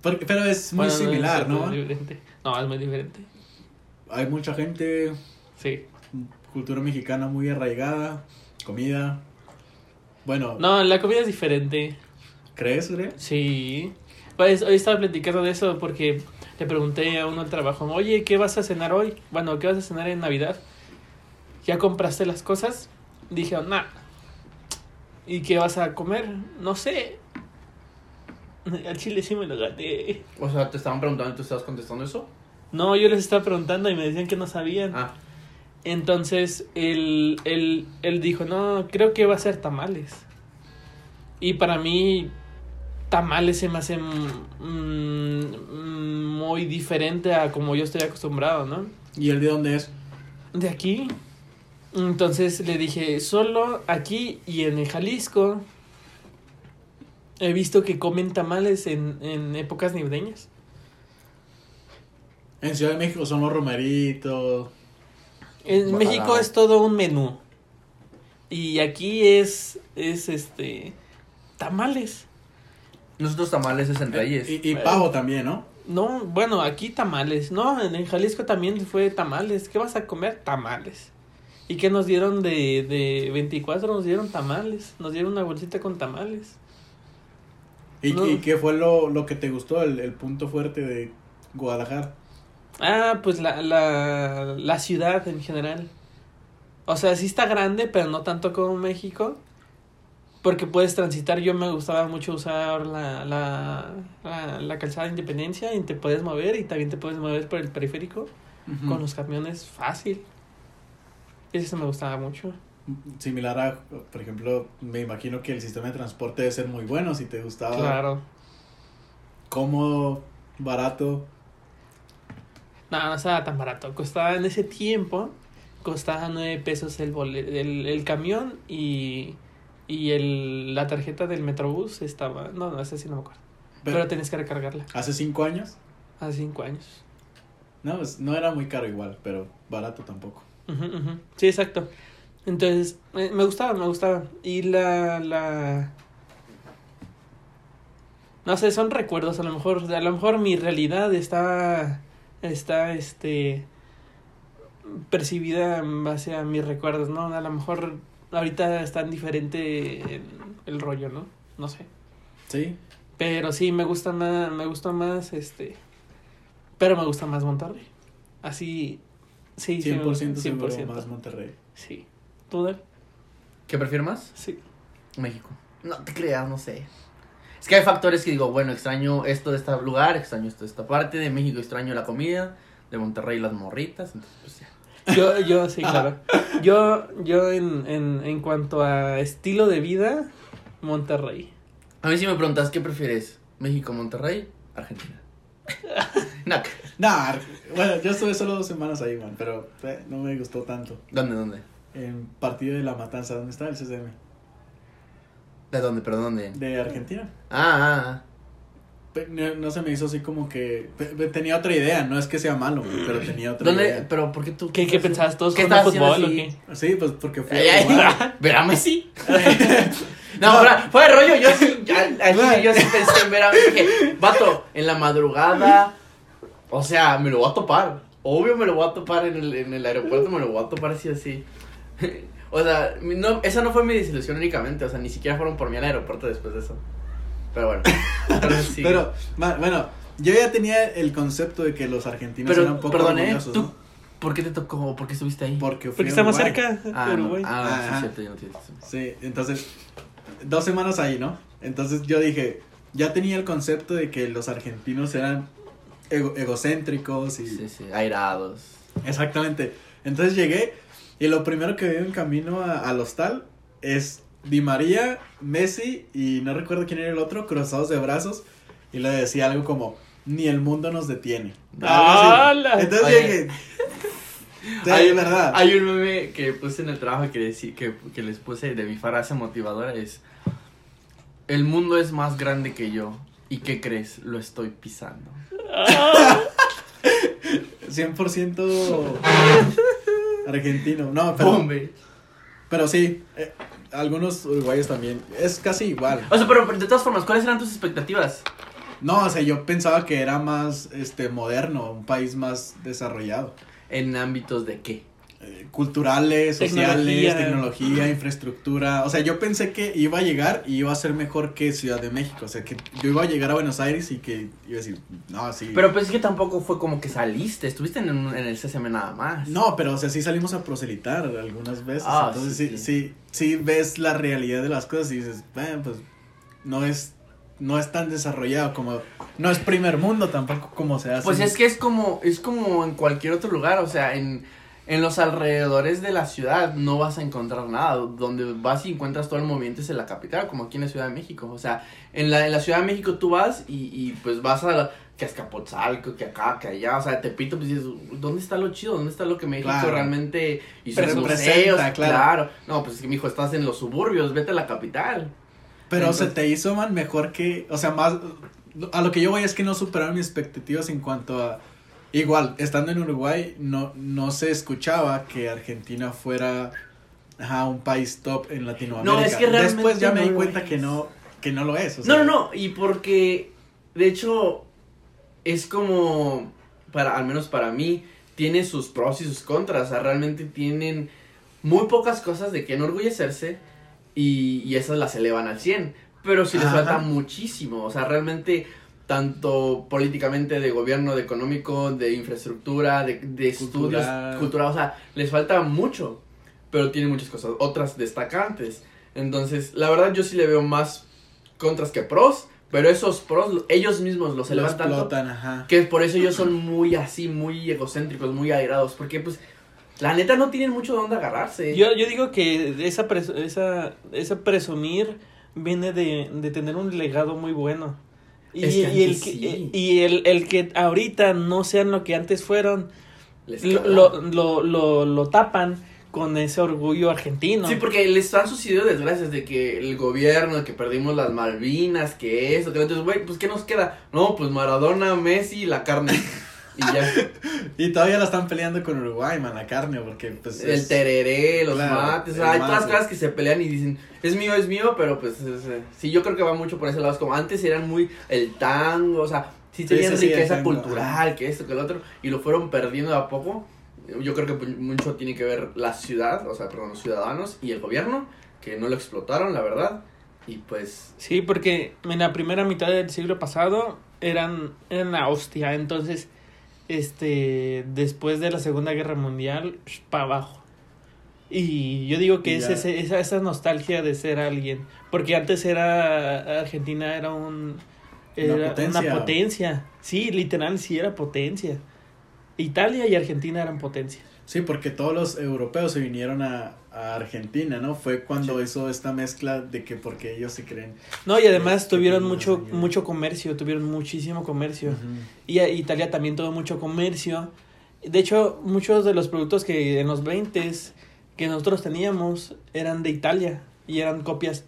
Porque- pero es muy Bueno, similar, es ¿no? muy diferente. No, es muy diferente. Hay mucha gente, Sí. cultura mexicana muy arraigada, comida. Bueno, No, la comida es diferente. ¿crees, Ure? Sí. Pues hoy estaba platicando de eso porque le pregunté a uno al trabajo, oye, ¿qué vas a cenar hoy? Bueno, ¿qué vas a cenar en Navidad? ¿Ya compraste las cosas? Dije, nah. ¿Y qué vas a comer? No sé. Al chile sí me lo gané. O sea, te estaban preguntando y tú estabas contestando eso. No, yo les estaba preguntando y me decían que no sabían. Ah, Entonces, él, él, él dijo, no, creo que va a ser tamales. Y para mí, tamales se me hace mm, mm, muy diferente a como yo estoy acostumbrado, ¿no? ¿Y el de dónde es? De aquí. Entonces le dije, solo aquí y en el Jalisco he visto que comen tamales en, en épocas navideñas. En Ciudad de México son los romeritos. En. México es todo un menú. Y aquí es, es este, tamales. nosotros tamales es en Reyes. Y, y pavo también, ¿no? No, bueno, aquí tamales. No, en, en Jalisco también fue tamales. ¿Qué vas a comer? Tamales. ¿Y qué nos dieron de, de 24? Nos dieron tamales. Nos dieron una bolsita con tamales. ¿Y, No. y qué fue lo, lo que te gustó, el, el punto fuerte de Guadalajara? Ah, pues la, la, la ciudad en general. O sea, sí está grande, pero no tanto como México. Porque puedes transitar. Yo me gustaba mucho usar la, la, la, la calzada de Independencia y te puedes mover y también te puedes mover por el periférico con los camiones fácil. Eso me gustaba mucho. Similar a, por ejemplo, me imagino que el sistema de transporte debe ser muy bueno si te gustaba. Claro. Cómodo, barato. No, no estaba tan barato. Costaba en ese tiempo, costaba nueve pesos el, el, el camión y, y el, la tarjeta del Metrobús estaba... No, no, esa sí no me acuerdo. Pero, Pero, tenías que recargarla hace cinco años, hace cinco años. no, pues, no era muy caro igual, pero barato tampoco. Ujú, ujú. Sí, exacto. Entonces, me, me gustaba, me gustaba. Y la, la... No sé, son recuerdos, a lo mejor, a lo mejor mi realidad está, está, este, percibida en base a mis recuerdos, ¿no? A lo mejor ahorita es tan diferente el, el rollo, ¿no? No sé. Sí, Pero sí, me gusta más, me gusta más, este, pero me gusta más Monterrey. Así, sí, sí, me 100% gusta, seguro más Monterrey. Sí. ¿Tú, Dal? ¿Qué prefieres más? Sí. México. No te creas, no sé. Es que hay factores que digo, bueno, extraño esto de este lugar, extraño esto de esta parte, de México extraño la comida, de Monterrey las morritas, entonces pues ya. Yo, yo, sí, claro. Yo, yo en, en, en cuanto a estilo de vida, Monterrey. A mí si me preguntas, ¿qué prefieres? ¿México, Monterrey, Argentina? no, Nah, bueno, yo estuve solo dos semanas ahí, man, pero eh, no me gustó tanto. ¿Dónde, dónde? En partido de la matanza, ¿dónde está el CCM? ¿De dónde, pero dónde? De Argentina. Ah, ah, ah. No, no se me hizo así como que. Tenía otra idea, no es que sea malo, pero tenía otra ¿Dónde? idea. ¿Pero por qué tú? ¿Qué, qué pensabas? ¿Todos ¿Qué haciendo fútbol o qué? Sí, pues porque Uruguay. ¿Ver a Messi? No, fuera, fuera de rollo, yo sí, yo sí pensé en ver a Messi. Dije, vato, en la madrugada, o sea, me lo voy a topar. Obvio me lo voy a topar en el, en el aeropuerto, me lo voy a topar así, así. O sea, no, esa no fue mi desilusión únicamente, o sea, ni siquiera fueron por mí al aeropuerto después de eso. Pero bueno. Pero, bueno, yo ya tenía el concepto de que los argentinos Pero, eran un poco perdón, ¿eh? orgullosos, ¿Tú ¿no? por qué te tocó? ¿Por qué estuviste ahí? Porque fui Porque a está más Uruguay. cerca Ah, de no, Uruguay. ah, sí, Ajá. cierto, ya no tienes. Sí, entonces, dos semanas ahí, ¿no? Entonces yo dije, ya tenía el concepto de que los argentinos eran ego- egocéntricos y... Sí, sí, airados. Exactamente. Entonces llegué y lo primero que veo en camino a- al hostal es Di María, Messi y no recuerdo quién era el otro, cruzados de brazos y le decía algo como, ni el mundo nos detiene. Entonces Oye. llegué... Sí, Hay- es verdad. Hay un meme que puse en el trabajo que, decí- que, que les puse de mi frase motivadora es El mundo es más grande que yo ¿Y qué crees? Lo estoy pisando 100% argentino. No, pero, Bombe. pero sí, eh, algunos uruguayos también. Es casi igual. O sea, pero de todas formas, ¿cuáles eran tus expectativas? No, o sea, yo pensaba que era más este moderno, un país más desarrollado. ¿En ámbitos de qué? Eh, culturales, sociales, Tecnología. infraestructura. O sea, yo pensé que iba a llegar y iba a ser mejor que Ciudad de México. O sea, que yo iba a llegar a Buenos Aires y que iba a decir, no, sí. Pero pues es que tampoco fue como que saliste Estuviste en, un- en el CCM nada más No, pero o sea, sí salimos a proselitar algunas veces. Ah, Entonces sí, sí, sí. sí, sí, ves la realidad de las cosas y dices, bueno, pues no es, no es tan desarrollado como, no es primer mundo tampoco como se hace. Pues es que es como, es como en cualquier otro lugar, o sea, en, en los alrededores de la ciudad no vas a encontrar nada. Donde vas y encuentras todo el movimiento es en la capital, como aquí en la Ciudad de México. O sea, en la, en la Ciudad de México tú vas y, y pues vas a la, que a que acá, que allá, o sea, Tepito, pues dices, ¿dónde está lo chido? ¿Dónde está lo que México Claro. realmente hizo en museos? claro. Claro. No, pues es que, mijo, estás en los suburbios, vete a la capital. Pero Entonces- se te hizo, man, mejor que, o sea, más, a lo que yo voy es que no superaron mis expectativas en cuanto a, igual, estando en Uruguay, no, no se escuchaba que Argentina fuera, ajá, un país top en Latinoamérica. No, es que realmente Después ya me no di cuenta que no, que no lo es. o No, no, no, y porque, de hecho, es como, para, al menos para mí, tiene sus pros y sus contras, o sea, realmente tienen muy pocas cosas de que enorgullecerse y, y esas las elevan al 100, pero sí les Ajá. falta muchísimo, o sea, realmente tanto políticamente de gobierno, de económico, de infraestructura, de, de estudios, Cultural. o sea, les falta mucho, pero tienen muchas cosas, otras destacantes. Entonces, la verdad yo sí le veo más contras que pros, pero esos pros lo- ellos mismos los Lo elevan tanto explotan, ajá. que por eso ellos son muy así, muy egocéntricos, muy airados, porque pues la neta no tienen mucho de dónde agarrarse. Yo, yo digo que esa, pres- esa, esa presumir viene de, de tener un legado muy bueno. Y, Es que y el que, y el, el que ahorita no sean lo que antes fueron, lo, lo, lo, lo, tapan con ese orgullo argentino. Sí, porque les han sucedido desgracias de que el gobierno, de que perdimos las Malvinas, que eso, que entonces, güey, pues ¿qué nos queda? No, pues Maradona, Messi, la carne. y ya. Y todavía la están peleando con Uruguay, man, la carne, porque pues el es- tereré, los Claro, mates, o sea, hay todas las mate. cosas que se pelean y dicen, es mío, es mío, pero pues es, eh, sí, yo creo que va mucho por ese lado, es como antes eran muy el tango, o sea, sí tenían sí, riqueza cultural, que esto, que el otro, y lo fueron perdiendo de a poco, yo creo que mucho tiene que ver la ciudad, o sea, perdón, los ciudadanos y el gobierno, que no lo explotaron, la verdad, y pues, Sí, porque en la primera mitad del siglo pasado eran, eran la hostia, entonces, este, después de la Segunda Guerra Mundial, para abajo. Y yo digo que es ese- esa, esa nostalgia de ser alguien. Porque antes era. Argentina era un. Una potencia. una potencia. Sí, literal, sí era potencia. Italia y Argentina eran potencia. Sí, porque todos los europeos se vinieron a, a Argentina, ¿no? Fue cuando hizo esta mezcla de que porque ellos se creen. No, y además tuvieron mucho, años. mucho comercio, tuvieron muchísimo comercio. Y a- Italia también tuvo mucho comercio. De hecho, muchos de los productos que en los 20 que nosotros teníamos eran de Italia y eran copias.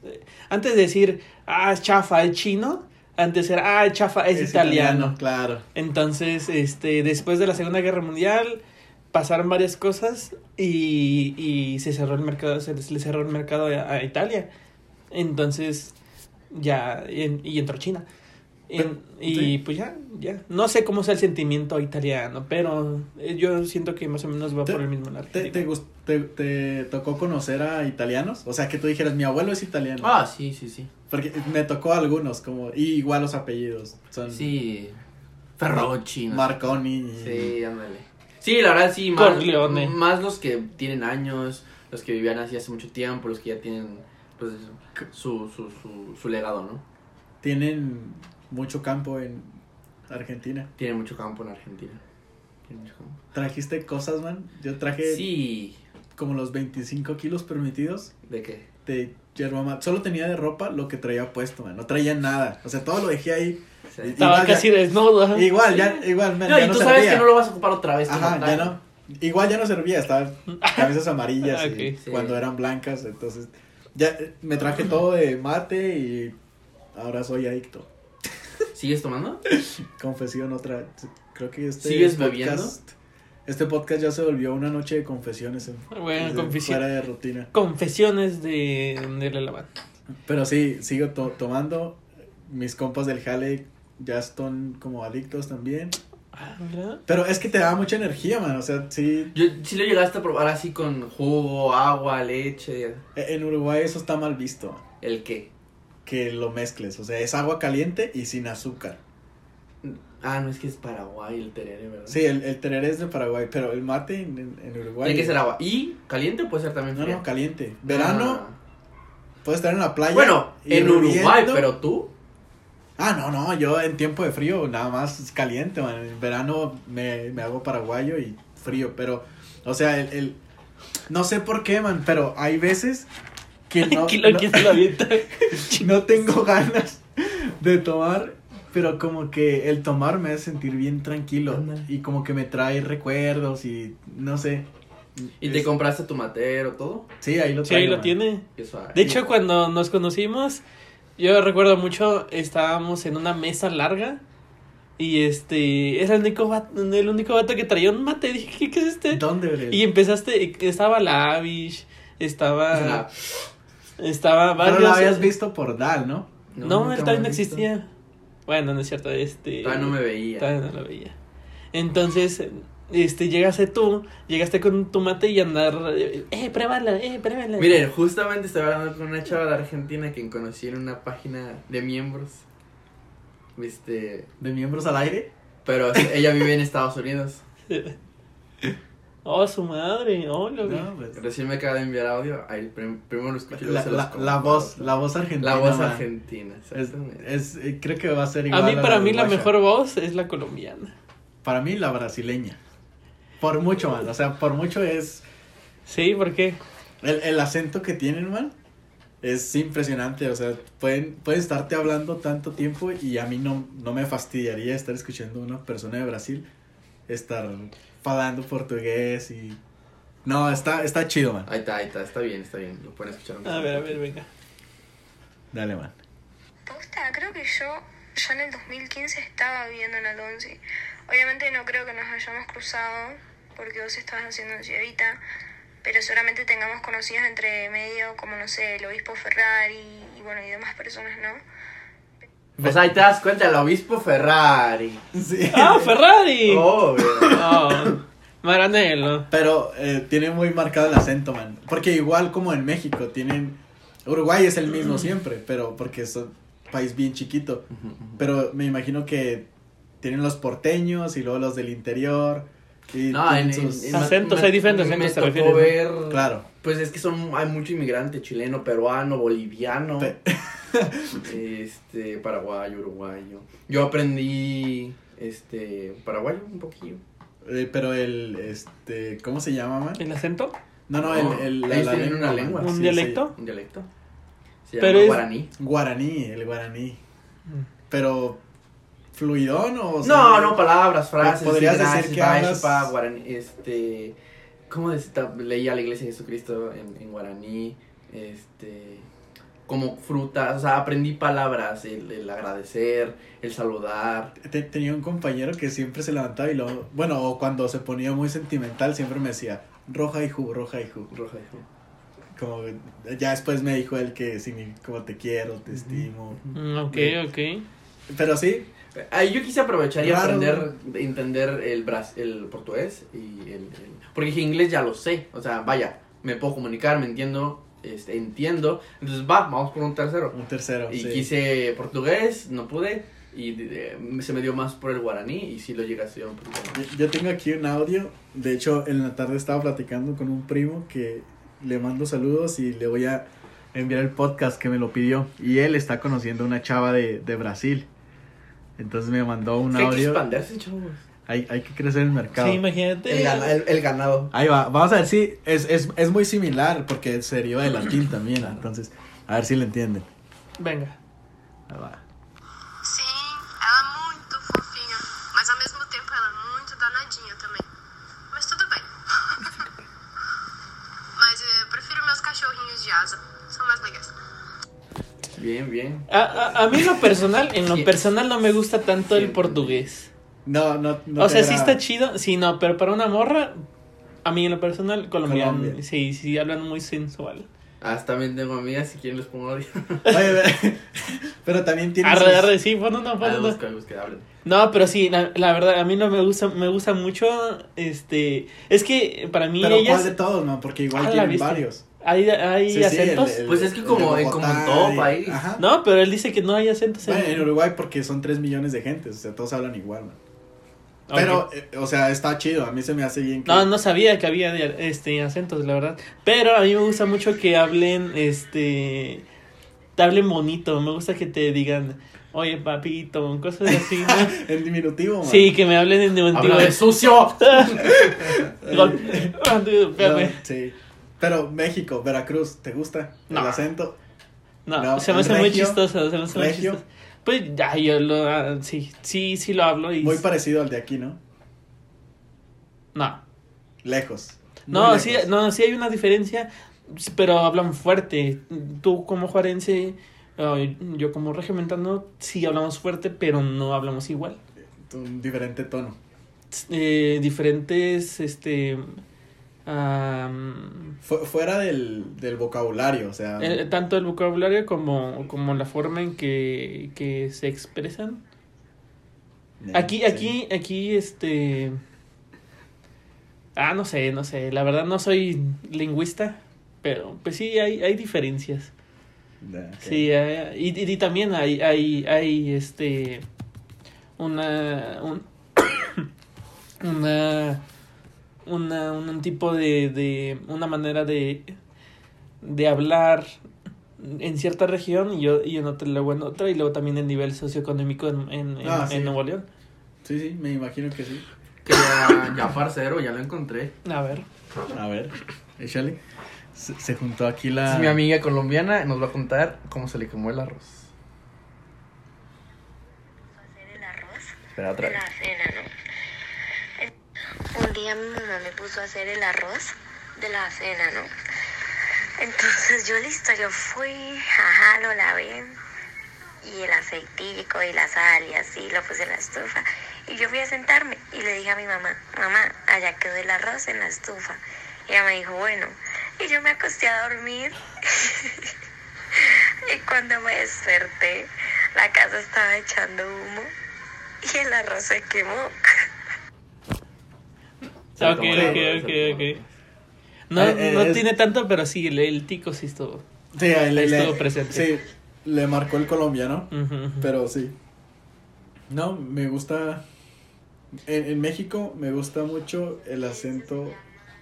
Antes de decir, ah, es chafa, es chino, antes era, ah, es chafa, es, italiano. Claro. Entonces, este, después de la Segunda Guerra Mundial, pasaron varias cosas y, y se cerró el mercado, se les- le cerró el mercado a, a Italia. Entonces, ya, y, y entró China. En- Pero- y sí. pues ya, ya. No sé cómo sea el sentimiento italiano, pero eh, yo siento que más o menos va Te- por el mismo lado. ¿Te, te, gust- te, te tocó conocer a italianos? O sea, que tú dijeras, mi abuelo es italiano. Ah, sí, sí, sí. Porque me tocó algunos, como, y igual los apellidos. Son Sí. Ferrocci. Marconi. Sí, ándale. Sí, la verdad sí, más, Corleone. más los que tienen años, los que vivían así hace mucho tiempo, los que ya tienen pues su, su, su, su legado, ¿no? Tienen mucho campo en Argentina. Tienen mucho campo en Argentina. Tienen mucho campo. ¿Trajiste cosas, man? Yo traje Sí. como los 25 kilos permitidos ¿De qué? De yerba mate. Solo tenía de ropa lo que traía puesto, man. No traía nada. O sea, todo lo dejé ahí. Sí. Estaba igual ya- casi desnudo. Igual, ya, igual, man, No, ya y no tú sabes servía. que no lo vas a ocupar otra vez. Ajá, ya no. Igual ya no servía, estaban camisas amarillas Ah, y. Sí. cuando eran blancas, entonces ya eh, me traje todo de mate y ahora soy adicto. ¿Sigues tomando? Confesión otra, creo que este ¿Sigues podcast, bebiendo? Este podcast ya se volvió una noche de confesiones en, Bueno, desde confesión. fuera de rutina. Confesiones de, de la lavanda. Pero sí, sigo to- tomando. Mis compas del jale ya están como adictos también. Ah, ¿verdad? Pero es que te da mucha energía, man. O sea, sí. Yo sí lo llegaste a probar así con jugo, agua, leche. e- En Uruguay eso está mal visto. man. ¿El qué? que lo mezcles. O sea, es agua caliente y sin azúcar. Ah, no es que es Paraguay el tereré, ¿verdad? Sí, el, el tereré es de Paraguay, pero el mate en, en- en Uruguay. Tiene que ser agua. ¿Y caliente o puede ser también No, fría? no, caliente. Verano, Ah. puedes estar en la playa. Bueno, en. Uruguay, pero tú. Ah, no, no, yo en tiempo de frío nada más es caliente, man. En verano me, me hago paraguayo y frío, pero, o sea, el, el- no sé por qué, man, pero hay veces que no, Aquí lo no- que no tengo ganas de tomar, pero como que el tomar me hace sentir bien tranquilo y como que me trae recuerdos y no sé. ¿Y te compraste tu matero, todo? Sí, ahí lo Sí, ahí traigo, lo man. tiene. De hecho, cuando nos conocimos, yo recuerdo mucho, estábamos en una mesa larga y este, era el único vato, el único vato que traía un mate. Dije, ¿qué, qué es este? ¿Dónde, Bre? Y empezaste, estaba la Avish, estaba, Es una- estaba Pero varios. lo habías visto por Dal, ¿no? No, nunca él todavía no existía. Bueno, no es cierto, este. Todavía no me veía. Todavía no lo veía. Entonces, este, llegaste tú, llegaste con tu mate y andar, eh, pruébala, eh, pruébala. Miren, justamente estaba hablando con una chava de Argentina que conocí en una página de miembros. Viste. De miembros al aire. Pero ella vive en Estados Unidos. Oh, su madre, oh, lo vi. No, pues, Recién me acaba de enviar audio. Ahí prim- primero lo luego la, voz, la voz argentina. La voz man. argentina, Es, es- eh, creo que va a ser A igual. mí, para la mí, la mejor voz es la colombiana. Para mí, la brasileña. Por mucho, man. O sea, por mucho es. Sí, ¿por qué? El, el acento que tienen, man. Es impresionante. O sea, pueden, pueden estarte hablando tanto tiempo y a mí no, no me fastidiaría estar escuchando a una persona de Brasil estar falando portugués y. No, está, está chido, man. Ahí está, ahí está, está bien, está bien. Lo pueden escuchar. A ver, a ver, venga. Dale, man. Posta, creo que yo ya en el 2015 estaba viviendo en Alonso. Obviamente no creo que nos hayamos cruzado porque vos estabas haciendo en Ciudadita, pero seguramente tengamos conocidos entre medio como, no sé, el obispo Ferrari y bueno, y demás personas, ¿no? Pues ahí te das cuenta, el obispo Ferrari. Sí. ¡Ah, Ferrari! Obvio. Oh, Maranello. Pero eh, tiene muy marcado el acento, man. Porque igual como en México, tienen... Uruguay es el mismo siempre, pero porque es un país bien chiquito. Pero me imagino que tienen los porteños y luego los del interior. Y No, en, sus- en- Acentos, me- hay diferentes me acentos, tocó ver, Claro. Pues es que son, hay mucho inmigrante chileno, peruano, boliviano, Pe- este, paraguayo, uruguayo. Yo aprendí, este, paraguayo un poquillo. eh, pero el, este, ¿cómo se llama, man? ¿El acento? No, no, el, el ellos tienen una lengua. ¿Un Sí, dialecto? Un dialecto. Se Pero llama es- guaraní. Guaraní, el guaraní. Mm. Pero, ¿fluidón o...? sea, No, no, palabras, frases. ¿Podrías sí, decir que hablas- chupa, guaraní, este, ¿cómo decía? Leía la iglesia de Jesucristo en, en guaraní, este, como frutas, o sea, aprendí palabras, el, el agradecer, el saludar. Te- tenía un compañero que siempre se levantaba y lo... Bueno, o cuando se ponía muy sentimental siempre me decía, roja y ju, roja y ju. Roja, hijo. Como, ya después me dijo él que como te quiero, te estimo. Mm, Ok, ok. Pero sí, Ahí yo quise aprovechar y Raro, aprender, entender el, bras- el portugués y el, el- porque dije inglés ya lo sé, o sea, vaya, me puedo comunicar, me entiendo, este, entiendo, entonces va, vamos por un tercero. un tercero. Y sí. quise portugués, no pude, y eh, se me dio más por el guaraní y sí lo llegué a estudiar un poquito más. Yo- tengo aquí un audio. De hecho, en la tarde estaba platicando con un primo que le mando saludos y le voy a enviar el podcast que me lo pidió. Y él está conociendo a una chava de, de Brasil. Entonces me mandó un que hay que audio. expandirse, chavos. Hay, hay que crecer el mercado. Sí, imagínate. El, gana- el- el ganado. Ahí va. Vamos a ver si es, es, es muy similar porque se deriva de latín también. Entonces, a ver si le entienden. Venga. Ahí va. Sim, ela é muito fofinha, mas ao mesmo tempo ela é muito danadinha também. Mas tudo bem. mas eu prefiro meus cachorrinhos de asa, são mais legais. Bien, bien. A, a, a mí en lo personal, en lo personal no me gusta tanto el portugués. No, no, no. o sea, sí está chido, sí, no, pero para una morra, a mí en lo personal, colombiano, Colombia. sí, sí, hablan muy sensual. Ah, también tengo amigas, si quieren les pongo audio. Oye, pero también tiene. Arre, sus- arre, sí, bueno, no, Ah, bueno, no. busca, busca. No, pero sí, la, la verdad, a mí no me gusta, me gusta mucho, este, es que para mí Pero ellas, ¿cuál de todos, man? Porque igual Ah, tienen varios. hay, hay Sí, sí, acentos. el- el- Pues es que como- de como en todo y- país. Ajá. No, pero él dice que no hay acentos. en- Bueno, en Uruguay porque son 3 millones de gente, o sea, todos hablan igual, man. Ok. Pero, eh, o sea, está chido, a mí se me hace bien que... No, no sabía que había este acentos, la verdad. Pero a mí me gusta mucho que hablen, este, te hablen bonito. Me gusta que te digan, oye papito, cosas así. ¿no? En diminutivo, man. sí, que me hablen en diminutivo. Habla de sucio. Gol- Ah, No, sí. Pero México, Veracruz, ¿te gusta el No. acento? No, No, se me hace muy chistoso, se me hace muy chistoso. Pues ya, yo lo, ah, sí, sí, sí lo hablo y... Muy parecido al de aquí, ¿no? No, Lejos. No, lejos. sí, no, sí hay una diferencia, pero hablan fuerte. Tú como juarense, yo como regiomontano, sí hablamos fuerte, pero no hablamos igual. Un diferente tono. Eh, diferentes, este, fuera del, del vocabulario, o sea... eh, tanto el vocabulario como, como la forma en que, que se expresan. Aquí, sí. aquí, aquí, este... Ah, no sé, no sé. La verdad no soy lingüista, pero pues sí hay, hay diferencias. Sí, hay- y, y, y también hay, hay, hay, este, una, un, una, una, un tipo de, de, una manera de, de hablar en cierta región y yo, y en otra, luego en otra, y luego también el nivel socioeconómico en, en, en- Ah, sí. en Nuevo León. Sí, sí, me imagino que sí. Que ya, ya farcero, ya lo encontré. A ver. A ver, échale. Se, se juntó aquí la... Es mi amiga colombiana, nos va a contar cómo se le quemó el arroz. hacer el arroz Espera, otra vez. la cena, ¿no? Un día mi mamá me puso a hacer el arroz de la cena, ¿no? Entonces yo listo, yo fui, ajá, lo lavé y el aceitico y la sal y así lo puse en la estufa. Y yo fui a sentarme y le dije a mi mamá, mamá, allá quedó el arroz en la estufa. Y ella me dijo, bueno, y yo me acosté a dormir. y cuando me desperté, la casa estaba echando humo y el arroz se quemó. Ok, ok, ok, ok. No, Eh, eh, no es- tiene tanto, pero sí, el, el tico sí estuvo. Sí, le, le- Estuvo presente. Sí, le marcó el colombiano, pero sí. No, me gusta... En, en México me gusta mucho el acento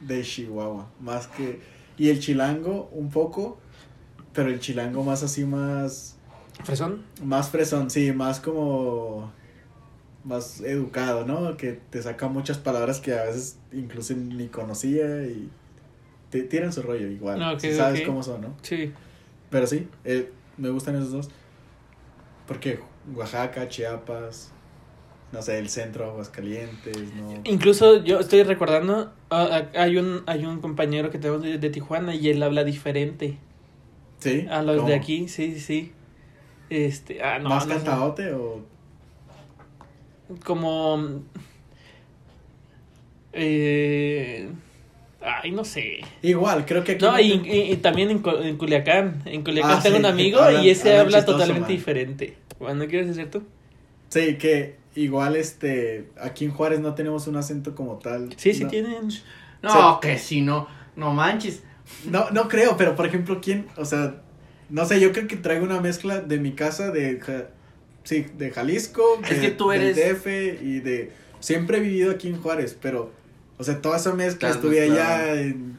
de Chihuahua, más que... Y el chilango un poco, pero el chilango más así, más... ¿Fresón? Más fresón, sí, más como... Más educado, ¿no? Que te saca muchas palabras que a veces incluso ni conocía y... Te tiran su rollo igual. Ah, ok, si sabes cómo son, ¿no? Sí. Pero sí, eh, me gustan esos dos. Porque Oaxaca, Chiapas, no sé, el centro, Aguascalientes, ¿no? Incluso yo estoy recordando, ah, ah, hay un hay un compañero que tenemos de, de Tijuana y él habla diferente Sí. a los ¿cómo? de aquí, sí, sí. Este, ah, no, ¿Más no cantadote o...? Como eh ay, no sé. Igual, creo que aquí... No, no y, te- y- y también en, en Culiacán. En Culiacán Ah, tengo sí, un amigo hablan- y ese habla chistoso, totalmente man. diferente. Bueno, ¿quieres decir tú? Sí, que igual, este, aquí en Juárez no tenemos un acento como tal. Sí, sí no, tienen. No, que si no, no manches. No, no creo, pero por ejemplo, ¿quién? O sea, no sé, yo creo que traigo una mezcla de mi casa, de... Sí, de Jalisco, Es de- que tú del DF y de... Siempre he vivido aquí en Juárez, pero... O sea, toda esa mezcla, Estás estuve allá en...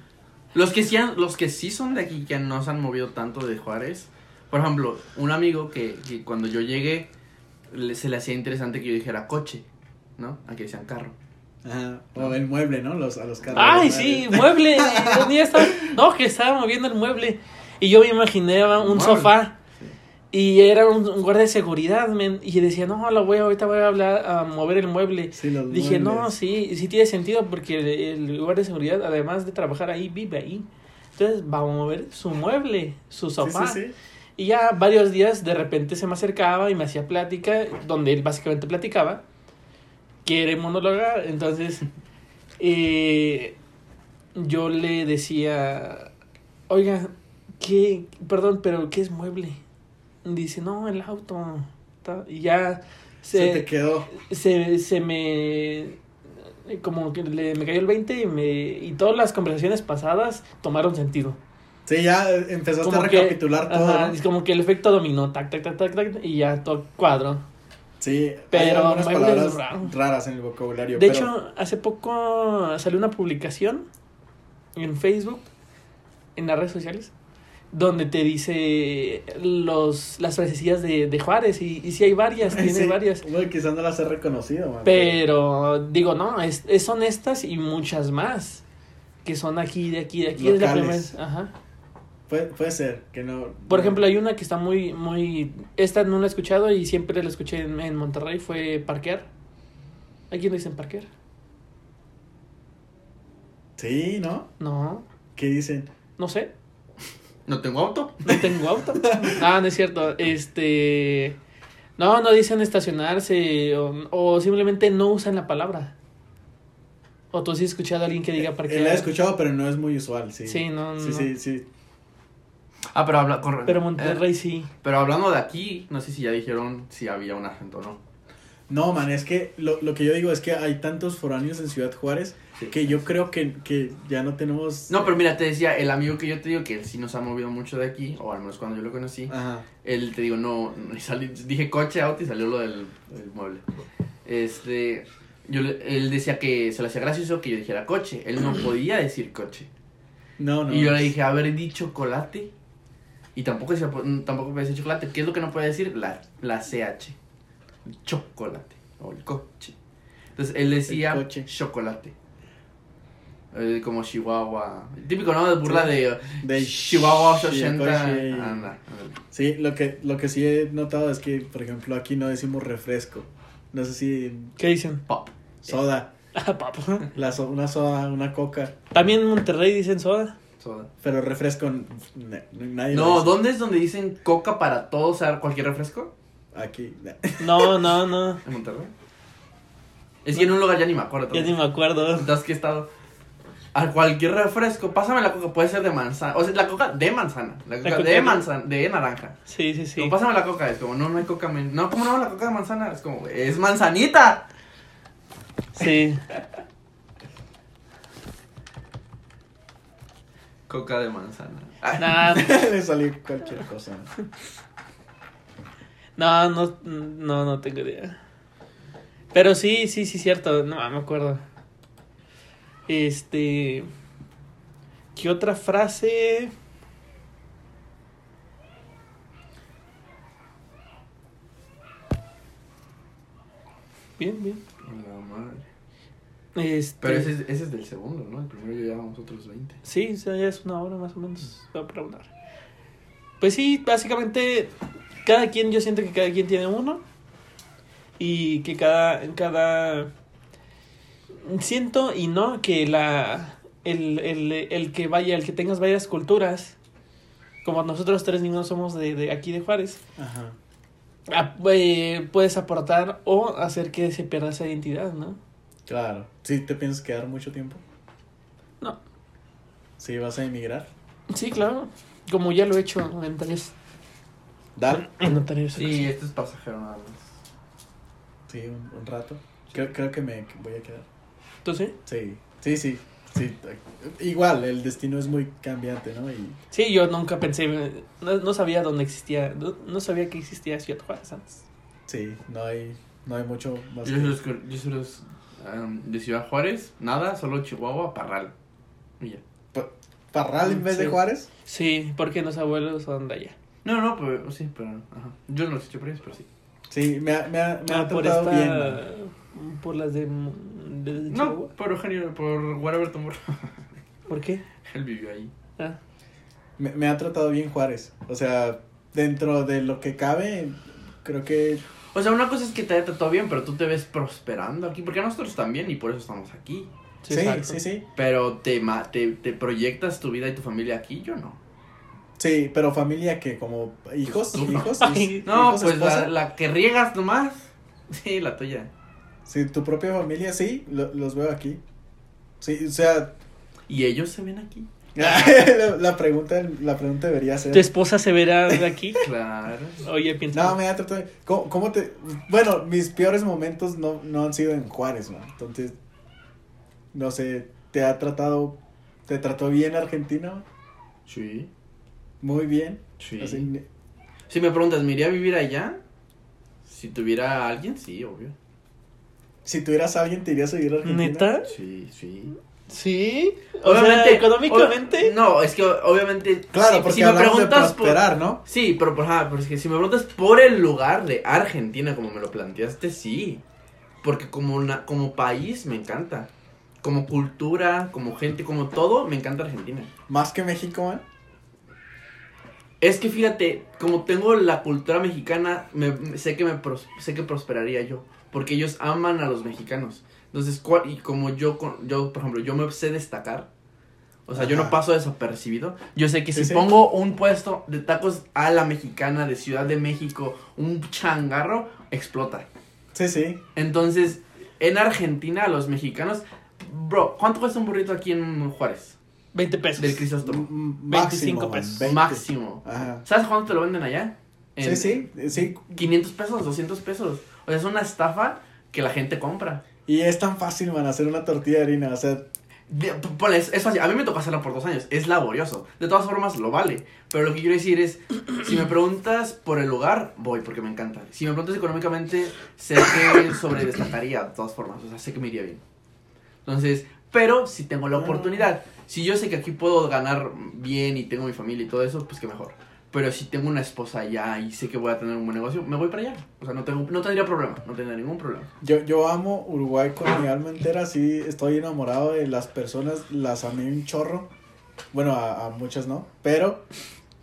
Los que sí han- los que sí son de aquí, que no se han movido tanto de Juárez. Por ejemplo, un amigo que, que cuando yo llegué, le- se le hacía interesante que yo dijera coche, ¿no? Aquí decían carro. Ajá, o el mueble, ¿no? Los, a los carros. Ay, ¿verdad? sí, mueble. Un día estaba- no, que estaba moviendo el mueble. Y yo me imaginaba un Mueble. sofá. Y era un, un guardia de seguridad, men. Y decía, no, la voy, ahorita voy a hablar, a mover el mueble. Sí, Dije, no, sí, sí tiene sentido porque el, el guardia de seguridad, además de trabajar ahí, vive ahí. Entonces, va a mover su mueble, su sofá. sí, sí. Y ya varios días de repente se me acercaba y me hacía plática, donde él básicamente platicaba. Quiere monologar, entonces eh, yo le decía, oiga, ¿qué? Perdón, pero ¿qué es mueble? Dice, no, el auto. Y ya Se, se, te quedó. se, se me como que le, me cayó el 20 y me y todas las conversaciones pasadas tomaron sentido. Sí, ya empezaste a Como que- recapitular todo. ajá, ¿no? es como que el efecto dominó, tac, tac, tac, tac, tac, y ya todo cuadro. Sí, Pero hay palabras raro. raras en el vocabulario. De pero- hecho, hace poco salió una publicación en Facebook, en las redes sociales, donde te dice los las frasecillas de, de Juárez, y, y sí hay varias, tiene Sí, varias. Bueno, quizás no las he reconocido, man, Pero digo, no, es, es- son estas y muchas más. Que son aquí, de aquí, de aquí. Es la primera. Ajá. Puede, puede ser, que no. Por no- ejemplo, hay una que está muy, muy. Esta no la he escuchado y siempre la escuché en, en Monterrey, fue parquear. ¿Aquí le dicen parquear? Sí, ¿no? No, ¿Qué dicen? no sé. ¿No tengo auto? No tengo auto. Ah, no es cierto. Este. No, no dicen estacionarse o, o simplemente no usan la palabra. O tú sí has escuchado a alguien que diga Eh, parquear. La he escuchado, pero no es muy usual, sí. Sí, no, Sí, no. sí, sí. Ah, pero habla con Pero Monterrey sí. pero hablando de aquí, no sé si ya dijeron si había un acento o no. No, man, es que lo, lo que yo digo es que hay tantos foráneos en Ciudad Juárez Sí. que yo creo que, que ya no tenemos. No, pero mira, te decía, el amigo que yo te digo que él sí nos ha movido mucho de aquí, o al menos cuando yo lo conocí, Ajá. él te digo, no, salí- dije coche, auto y salió lo del, del mueble. Este, yo, él decía que se le hacía gracioso que yo dijera coche, él no podía decir coche. No, no. Y yo le dije, a ver, di chocolate. Y tampoco decía, tampoco puede decir chocolate. ¿Qué es lo que no puede decir? La, la CH. Chocolate. O el coche. Entonces él decía chocolate. Eh, como Chihuahua. Típico, ¿no? De burla Sí. de, De Chihuahua sí, 80. coche. Anda. Sí, lo que, lo que sí he notado es que, por ejemplo, aquí no decimos refresco. No sé si ¿Qué dicen? Pop. soda. Ah, papo. La so- una soda, una coca. También en Monterrey dicen soda. Soda. Pero refresco, lo No, dice. ¿dónde es donde dicen coca para todo, o sea, cualquier refresco? Aquí. No, no, no. En Monterrey. Es que en un lugar ya ni me acuerdo. Ya ni me acuerdo. Entonces, he estado? A cualquier refresco, pásame la coca, puede ser de manzana. O sea, la coca de manzana. La coca, coca de de- manzana, de naranja. Sí, sí, sí. Como, pásame la coca, es como, no, no hay coca. No, ¿cómo no? La coca de manzana es como, es manzanita. Sí. Coca de manzana. Ay, Nah, Le salió cualquier cosa. no, no, no, no tengo idea. Pero sí, sí, sí, cierto. No, me acuerdo. Este. ¿Qué otra frase? Bien, bien. La madre. Este, Pero ese, es- ese es del segundo, ¿no? El primero ya llevamos otros 20. Sí, o sea, ya es una hora más o menos va para hablar. Pues sí, básicamente cada quien, yo siento que cada quien tiene uno y que cada, cada siento y no que la el, el, el que vaya, el que tengas varias culturas, como nosotros tres ninguno somos de, de aquí de Juárez, Ajá. eh, puedes aportar o hacer que se pierda esa identidad, ¿no? Claro. ¿Sí te piensas quedar mucho tiempo? No. ¿Sí vas a emigrar? Sí, claro. Como ya lo he hecho en tres. Dale. En anteriores Sí, este es pasajero nada más. Sí, un, un rato. Creo, creo que me voy a quedar. ¿Tú sí? Sí, sí, sí. sí. Igual, el destino es muy cambiante, ¿no? Y Sí, yo nunca pensé, no, no sabía dónde existía, no, no sabía que existía Ciudad Juárez antes. sí, no hay, no hay mucho más Yo los, que- yo soy los um, de Ciudad Juárez, nada, solo Chihuahua, Parral. Y ya. Parral en vez de Sí. Juárez. Sí, porque los abuelos son de allá. No, no, pero sí, pero. Ajá. Yo no los he hecho por ellos, pero sí. Sí, me ha, me ha, me ha Ah, por tratado esta, bien. por las de, de, de No, Chihuahua. por Eugenio, por Whatever Tomorrow. ¿Por qué? Él vivió ahí. Ah, Me, me ha tratado bien Juárez. O sea, dentro de lo que cabe, creo que O sea, una cosa es que te haya tratado bien, pero tú te ves prosperando aquí, porque nosotros también, y por eso estamos aquí. sí, sí, exacto. sí, sí. Pero te, ma- te, te proyectas tu vida y tu familia aquí, yo no. Sí, pero familia que como hijos, no. hijos, No, hijos, pues esposa. la, la que riegas nomás. Sí, la tuya. Sí, tu propia familia, sí, lo- los veo aquí. Sí, o sea, Y ellos se ven aquí. la, la pregunta, la pregunta debería ser. ¿Tu esposa se verá de aquí? Claro. Oye, piensa. No, me ha tratado. ¿Cómo, cómo te.? Bueno, mis peores momentos no, no han sido en Juárez, ¿no? Entonces, no sé, ¿te ha tratado. ¿Te trató bien Argentina? Sí. Muy bien. Sí. Así, Si me preguntas, ¿me iría a vivir allá? Si tuviera a alguien, sí, obvio. Si tuvieras a alguien, ¿te irías a vivir a Argentina? ¿Neta? Sí, sí. Sí. O sea, económicamente. no, es que obviamente. Claro, si- porque si me de preguntas por- prosperar, ¿no? Sí, pero, por, ajá, pero es que si me preguntas por el lugar de Argentina, como me lo planteaste, sí. Porque como, una, como país me encanta. Como cultura, como gente, como todo, me encanta Argentina. Más que México, ¿eh? Es que fíjate, como tengo la cultura mexicana, me, me- sé, que me pros- sé que prosperaría yo. Porque ellos aman a los mexicanos. Entonces, ¿cuál- y como yo, con- yo, por ejemplo, yo me sé destacar. O sea, yo no paso desapercibido. Yo sé que Sí, si sí. pongo un puesto de tacos a la mexicana de Ciudad de México, un changarro, explota. Sí, sí. Entonces, en Argentina, los mexicanos... Bro, ¿cuánto cuesta un burrito aquí en Juárez? 20 pesos. Del Crisóstomo. M- m- 25 máximo, man, pesos. 20. Máximo. Ajá. ¿Sabes cuánto te lo venden allá? Sí, sí, sí. 500 pesos, 200 pesos. O sea, es una estafa que la gente compra. Y es tan fácil, man, hacer una tortilla de harina. O sea, De- p- ponle, es, es fácil. A mí me tocó hacerla por dos años. Es laborioso. De todas formas, lo vale. Pero lo que quiero decir es, si me preguntas por el lugar, voy porque me encanta. Si me preguntas económicamente, sé que sobredestacaría de todas formas. O sea, sé que me iría bien. Entonces, pero si tengo la oportunidad. Si yo sé que aquí puedo ganar bien y tengo mi familia y todo eso, pues que mejor. Pero si tengo una esposa allá y sé que voy a tener un buen negocio, me voy para allá. O sea, no, tengo, no tendría problema. No tendría ningún problema. yo, yo amo Uruguay con mi alma entera. Sí, estoy enamorado de las personas. Las amé un chorro. Bueno, a, a muchas no. Pero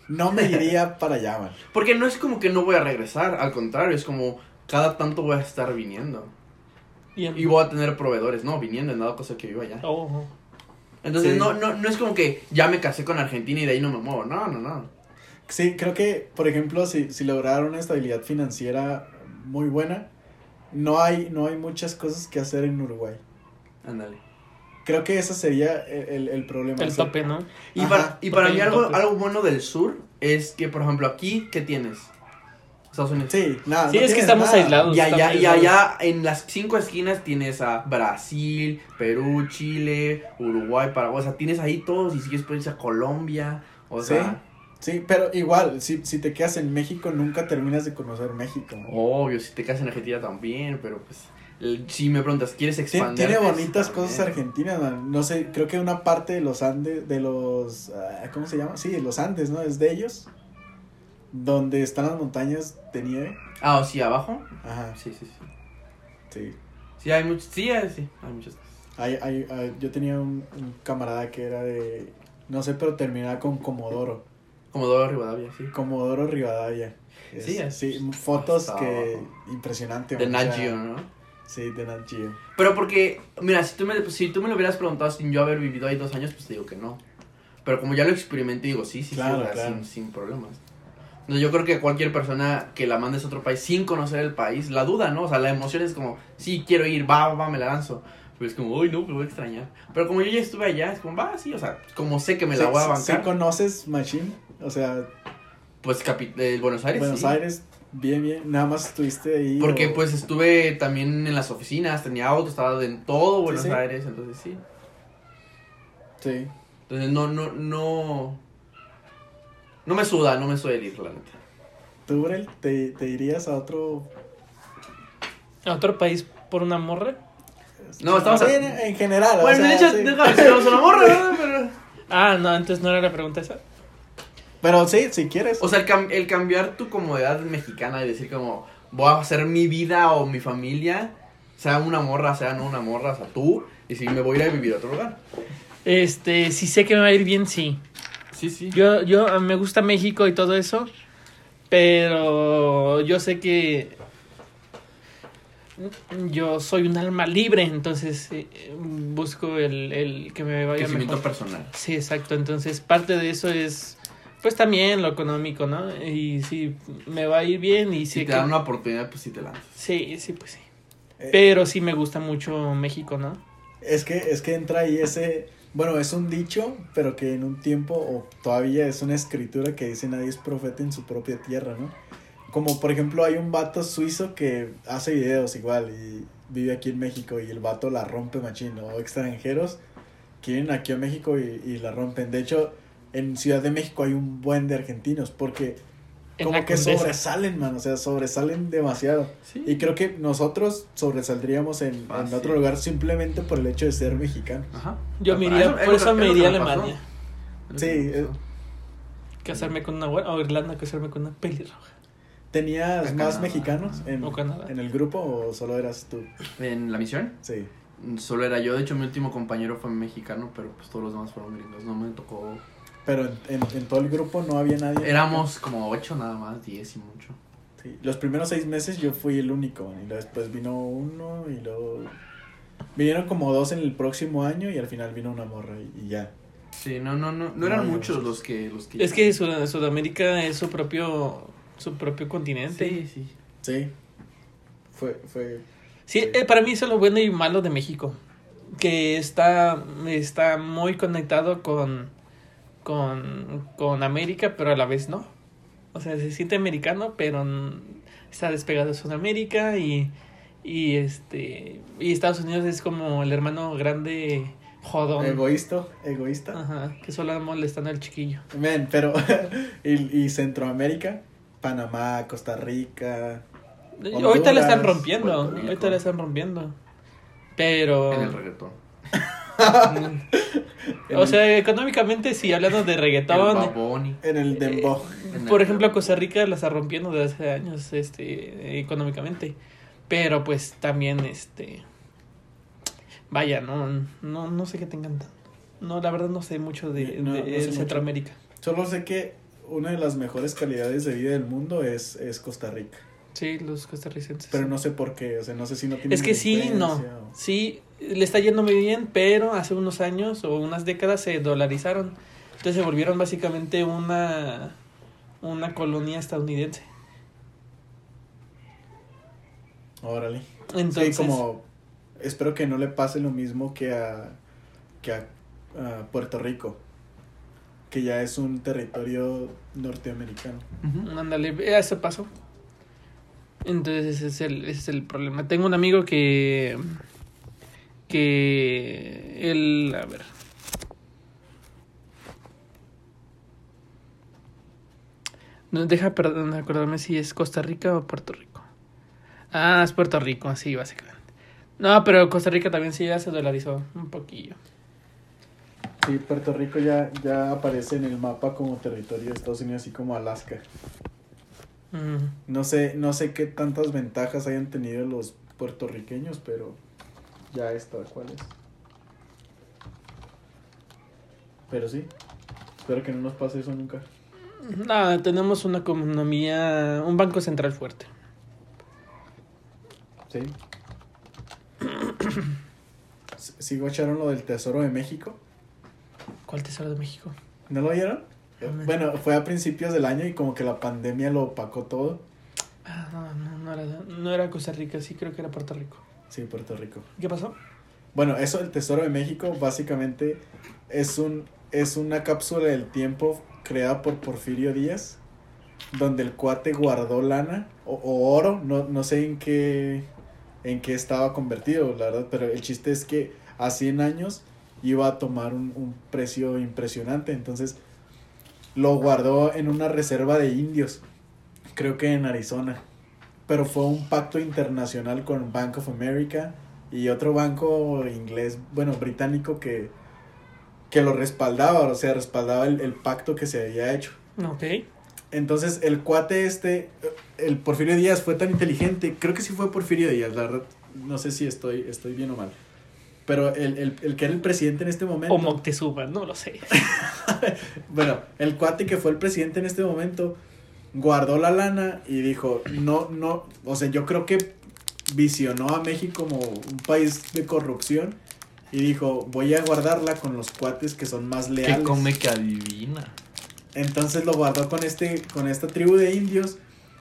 no me iría para allá, man. Porque no es como que no voy a regresar, al contrario, es como cada tanto voy a estar viniendo. Y voy a tener proveedores, no, viniendo en dado cosa que vivo allá. Oh, oh. Entonces Sí. no, no, no es como que ya me casé con Argentina y de ahí no me muevo, no, no, no. Sí, creo que, por ejemplo, si, si lograr una estabilidad financiera muy buena, no hay, no hay muchas cosas que hacer en Uruguay. Ándale. Creo que ese sería el, el- el problema. El tope, ¿no? Y Ajá, para, y para mí algo, tope. algo bueno del sur es que, por ejemplo, aquí, ¿qué tienes? Estados Unidos. Sí, nada. Sí, no es que tienes estamos nada. aislados. Y allá, y aislados. allá en las cinco esquinas tienes a Brasil, Perú, Chile, Uruguay, Paraguay. O sea, tienes ahí todos y sigues puedes ir a Colombia. O sea, Sí, pero igual, si, si te quedas en México, nunca terminas de conocer México. ¿no? obvio, si te casas en Argentina también, pero pues el- si me preguntas, ¿quieres expandir? Tiene bonitas cosas argentinas, man. No sé, creo que una parte de los Andes, de los, ah, ¿cómo se llama? Sí, los Andes, ¿no? Es de ellos. Donde están las montañas de nieve. Ah, o sí, abajo. Ajá, Sí, sí, sí. sí. Sí, hay muchos, sí, hay, sí, hay muchas cosas. Hay, hay, hay- yo tenía un, un camarada que era de, no sé, pero terminaba con Comodoro. Comodoro Rivadavia, sí. Comodoro Rivadavia. Es- Sí, es- sí, fotos hasta que impresionante. De Nat Geo, ¿no? Sí, de Nat Geo. Pero porque, mira, si tú, me, si tú me lo hubieras preguntado sin yo haber vivido ahí dos años, pues te digo que no. Pero como ya lo experimenté, digo, sí, sí, Claro, sí, claro. sin, sin problemas. Entonces, yo creo que cualquier persona que la mandes a otro país sin conocer el país, la duda, ¿no? O sea, la emoción es como, sí, quiero ir, va, va, me la lanzo. Pero es como, uy, no, me voy a extrañar. Pero como yo ya estuve allá, es como, va, sí, o sea, como sé que me la voy a bancar, sí conoces Machine? O sea, pues capi- eh, Buenos Aires. Buenos sí. Aires, bien, bien. Nada más estuviste ahí. Porque o- pues estuve también en las oficinas, tenía auto, estaba en todo Buenos sí. Aires, entonces sí. Sí. Entonces no, no, no. No me suda, no me suda el ir, la neta. ¿Tú, Brel, te, te irías a otro...? ¿A otro país por una morra? No, estamos a- en, en general. o Bueno, sea, de hecho, sí. déjame decir, vamos a la morra. Pero... Ah, no, entonces no era la pregunta esa. Pero sí, si quieres. O sea, el, cam- el cambiar tu comodidad mexicana y decir como, voy a hacer mi vida o mi familia, sea una morra, sea no una morra, o sea, tú, y si me voy a ir a vivir a otro lugar. Este, si sé que me va a ir bien, sí. Sí, sí. Yo, yo, a mí me gusta México y todo eso, pero yo sé que yo soy un alma libre, entonces eh, busco el, el que me vaya mejor. personal. Sí, exacto, entonces parte de eso es, pues también lo económico, ¿no? Y si me va a ir bien y Si te que... dan una oportunidad, pues sí te lanzas. Sí, sí, pues sí. Eh, Pero sí me gusta mucho México, ¿no? Es que, es que entra ahí ese... Bueno, es un dicho, pero que en un tiempo, o todavía es una escritura que dice nadie es profeta en su propia tierra, ¿no? Como por ejemplo hay un vato suizo que hace videos igual y vive aquí en México y el vato la rompe machín, o extranjeros que vienen aquí a México y, y la rompen. De hecho, en Ciudad de México hay un buen de argentinos porque como que Condesa. sobresalen, man, o sea, sobresalen demasiado. Sí. Y creo que nosotros sobresaldríamos en, en otro lugar simplemente por el hecho de ser mexicanos. Ajá. Yo me iría, por eso me iría a. Alemania. Sí, eh. Casarme con una o Irlanda, casarme con una pelirroja. ¿Tenías más Canadá. mexicanos en, O Canadá. en el grupo o solo eras tú? En la misión, Sí. solo era yo. De hecho, mi último compañero fue mexicano, pero pues todos los demás fueron gringos. No me tocó. Pero en, en- en todo el grupo no había nadie. Éramos como ocho nada más, diez y mucho. Sí, Los primeros seis meses yo fui el único. Y luego después vino uno y luego... Vinieron como dos en el próximo año y al final vino una morra y, y ya. Sí, no, no, no, no No eran muchos muchos. los que, los que. Es que Sud- Sudamérica es su propio su propio continente. Sí, sí. Sí. Fue... fue Sí, eh, para mí eso es lo bueno y malo de México. Que está, está muy conectado con, con, con América, pero a la vez no. O sea, se siente americano, pero está despegado de Sudamérica y, y este y Estados Unidos es como el hermano grande jodón. egoísta. Egoísta. Ajá, que solo molestando al chiquillo. Men, pero... y, y Centroamérica. Panamá, Costa Rica. Honduras, ahorita la están rompiendo, ahorita la están rompiendo. Pero... En el reggaetón. O sea, económicamente sí, hablando de reggaetón. En el Dembow. En Por el- ejemplo, Costa Rica la está rompiendo desde hace años, este, económicamente. Pero pues también, este, vaya, no, no, no sé qué tengan tanto. No, la verdad no sé mucho de, No, de- no sé de mucho. Centroamérica. Solo sé que una de las mejores calidades de vida del mundo es, es Costa Rica. Sí, los costarricenses. Pero no sé por qué, o sea, no sé si no tiene es que sí, no. Sí, le está yendo muy bien, pero hace unos años o unas décadas se dolarizaron. Entonces se volvieron básicamente una, una colonia estadounidense. Órale. Entonces, Sí, como espero que no le pase lo mismo que a que a, a Puerto Rico, que ya es un territorio norteamericano. Ándale, eh, eso pasó. Entonces ese es el, es el problema. Tengo un amigo que. que. él. a ver. No, deja perdón, acordarme si es Costa Rica o Puerto Rico. Ah, es Puerto Rico, sí, básicamente. No, pero Costa Rica también sí ya se dolarizó un poquillo. Sí, Puerto Rico ya, ya aparece en el mapa como territorio de Estados Unidos, así como Alaska. Mm. No sé, no sé qué tantas ventajas hayan tenido los puertorriqueños, pero ya es tal cual es. Pero sí, espero que no nos pase eso nunca. Nada, tenemos una economía, un banco central fuerte. Sí. ¿Sigo echaron lo del Tesoro de México? ¿Cuál tesoro de México? ¿No lo vieron? No. Bueno, fue a principios del año y como que la pandemia lo opacó todo. Ah, no, no, no era, no era Costa Rica, sí creo que era Puerto Rico. Sí, Puerto Rico. ¿Qué pasó? Bueno, eso del Tesoro de México básicamente es un es una cápsula del tiempo creada por Porfirio Díaz donde el cuate guardó lana o, o oro, no, no sé en qué en qué estaba convertido, la verdad, pero el chiste es que a 100 años iba a tomar un, un precio impresionante, entonces lo guardó en una reserva de indios, creo que en Arizona, pero fue un pacto internacional con Bank of America y otro banco inglés, bueno, británico que, que lo respaldaba, o sea, respaldaba el, el pacto que se había hecho. Ok. Entonces, el cuate este, el Porfirio Díaz fue tan inteligente, creo que sí fue Porfirio Díaz, la verdad, no sé si estoy, estoy bien o mal. Pero el, el, el que era el presidente en este momento. O Moctezuma, no lo sé. bueno, el cuate que fue el presidente en este momento guardó la lana y dijo, no, no, o sea, yo creo que visionó a México como un país de corrupción y dijo, voy a guardarla con los cuates que son más leales. Que come que adivina. Entonces lo guardó con este con esta tribu de indios.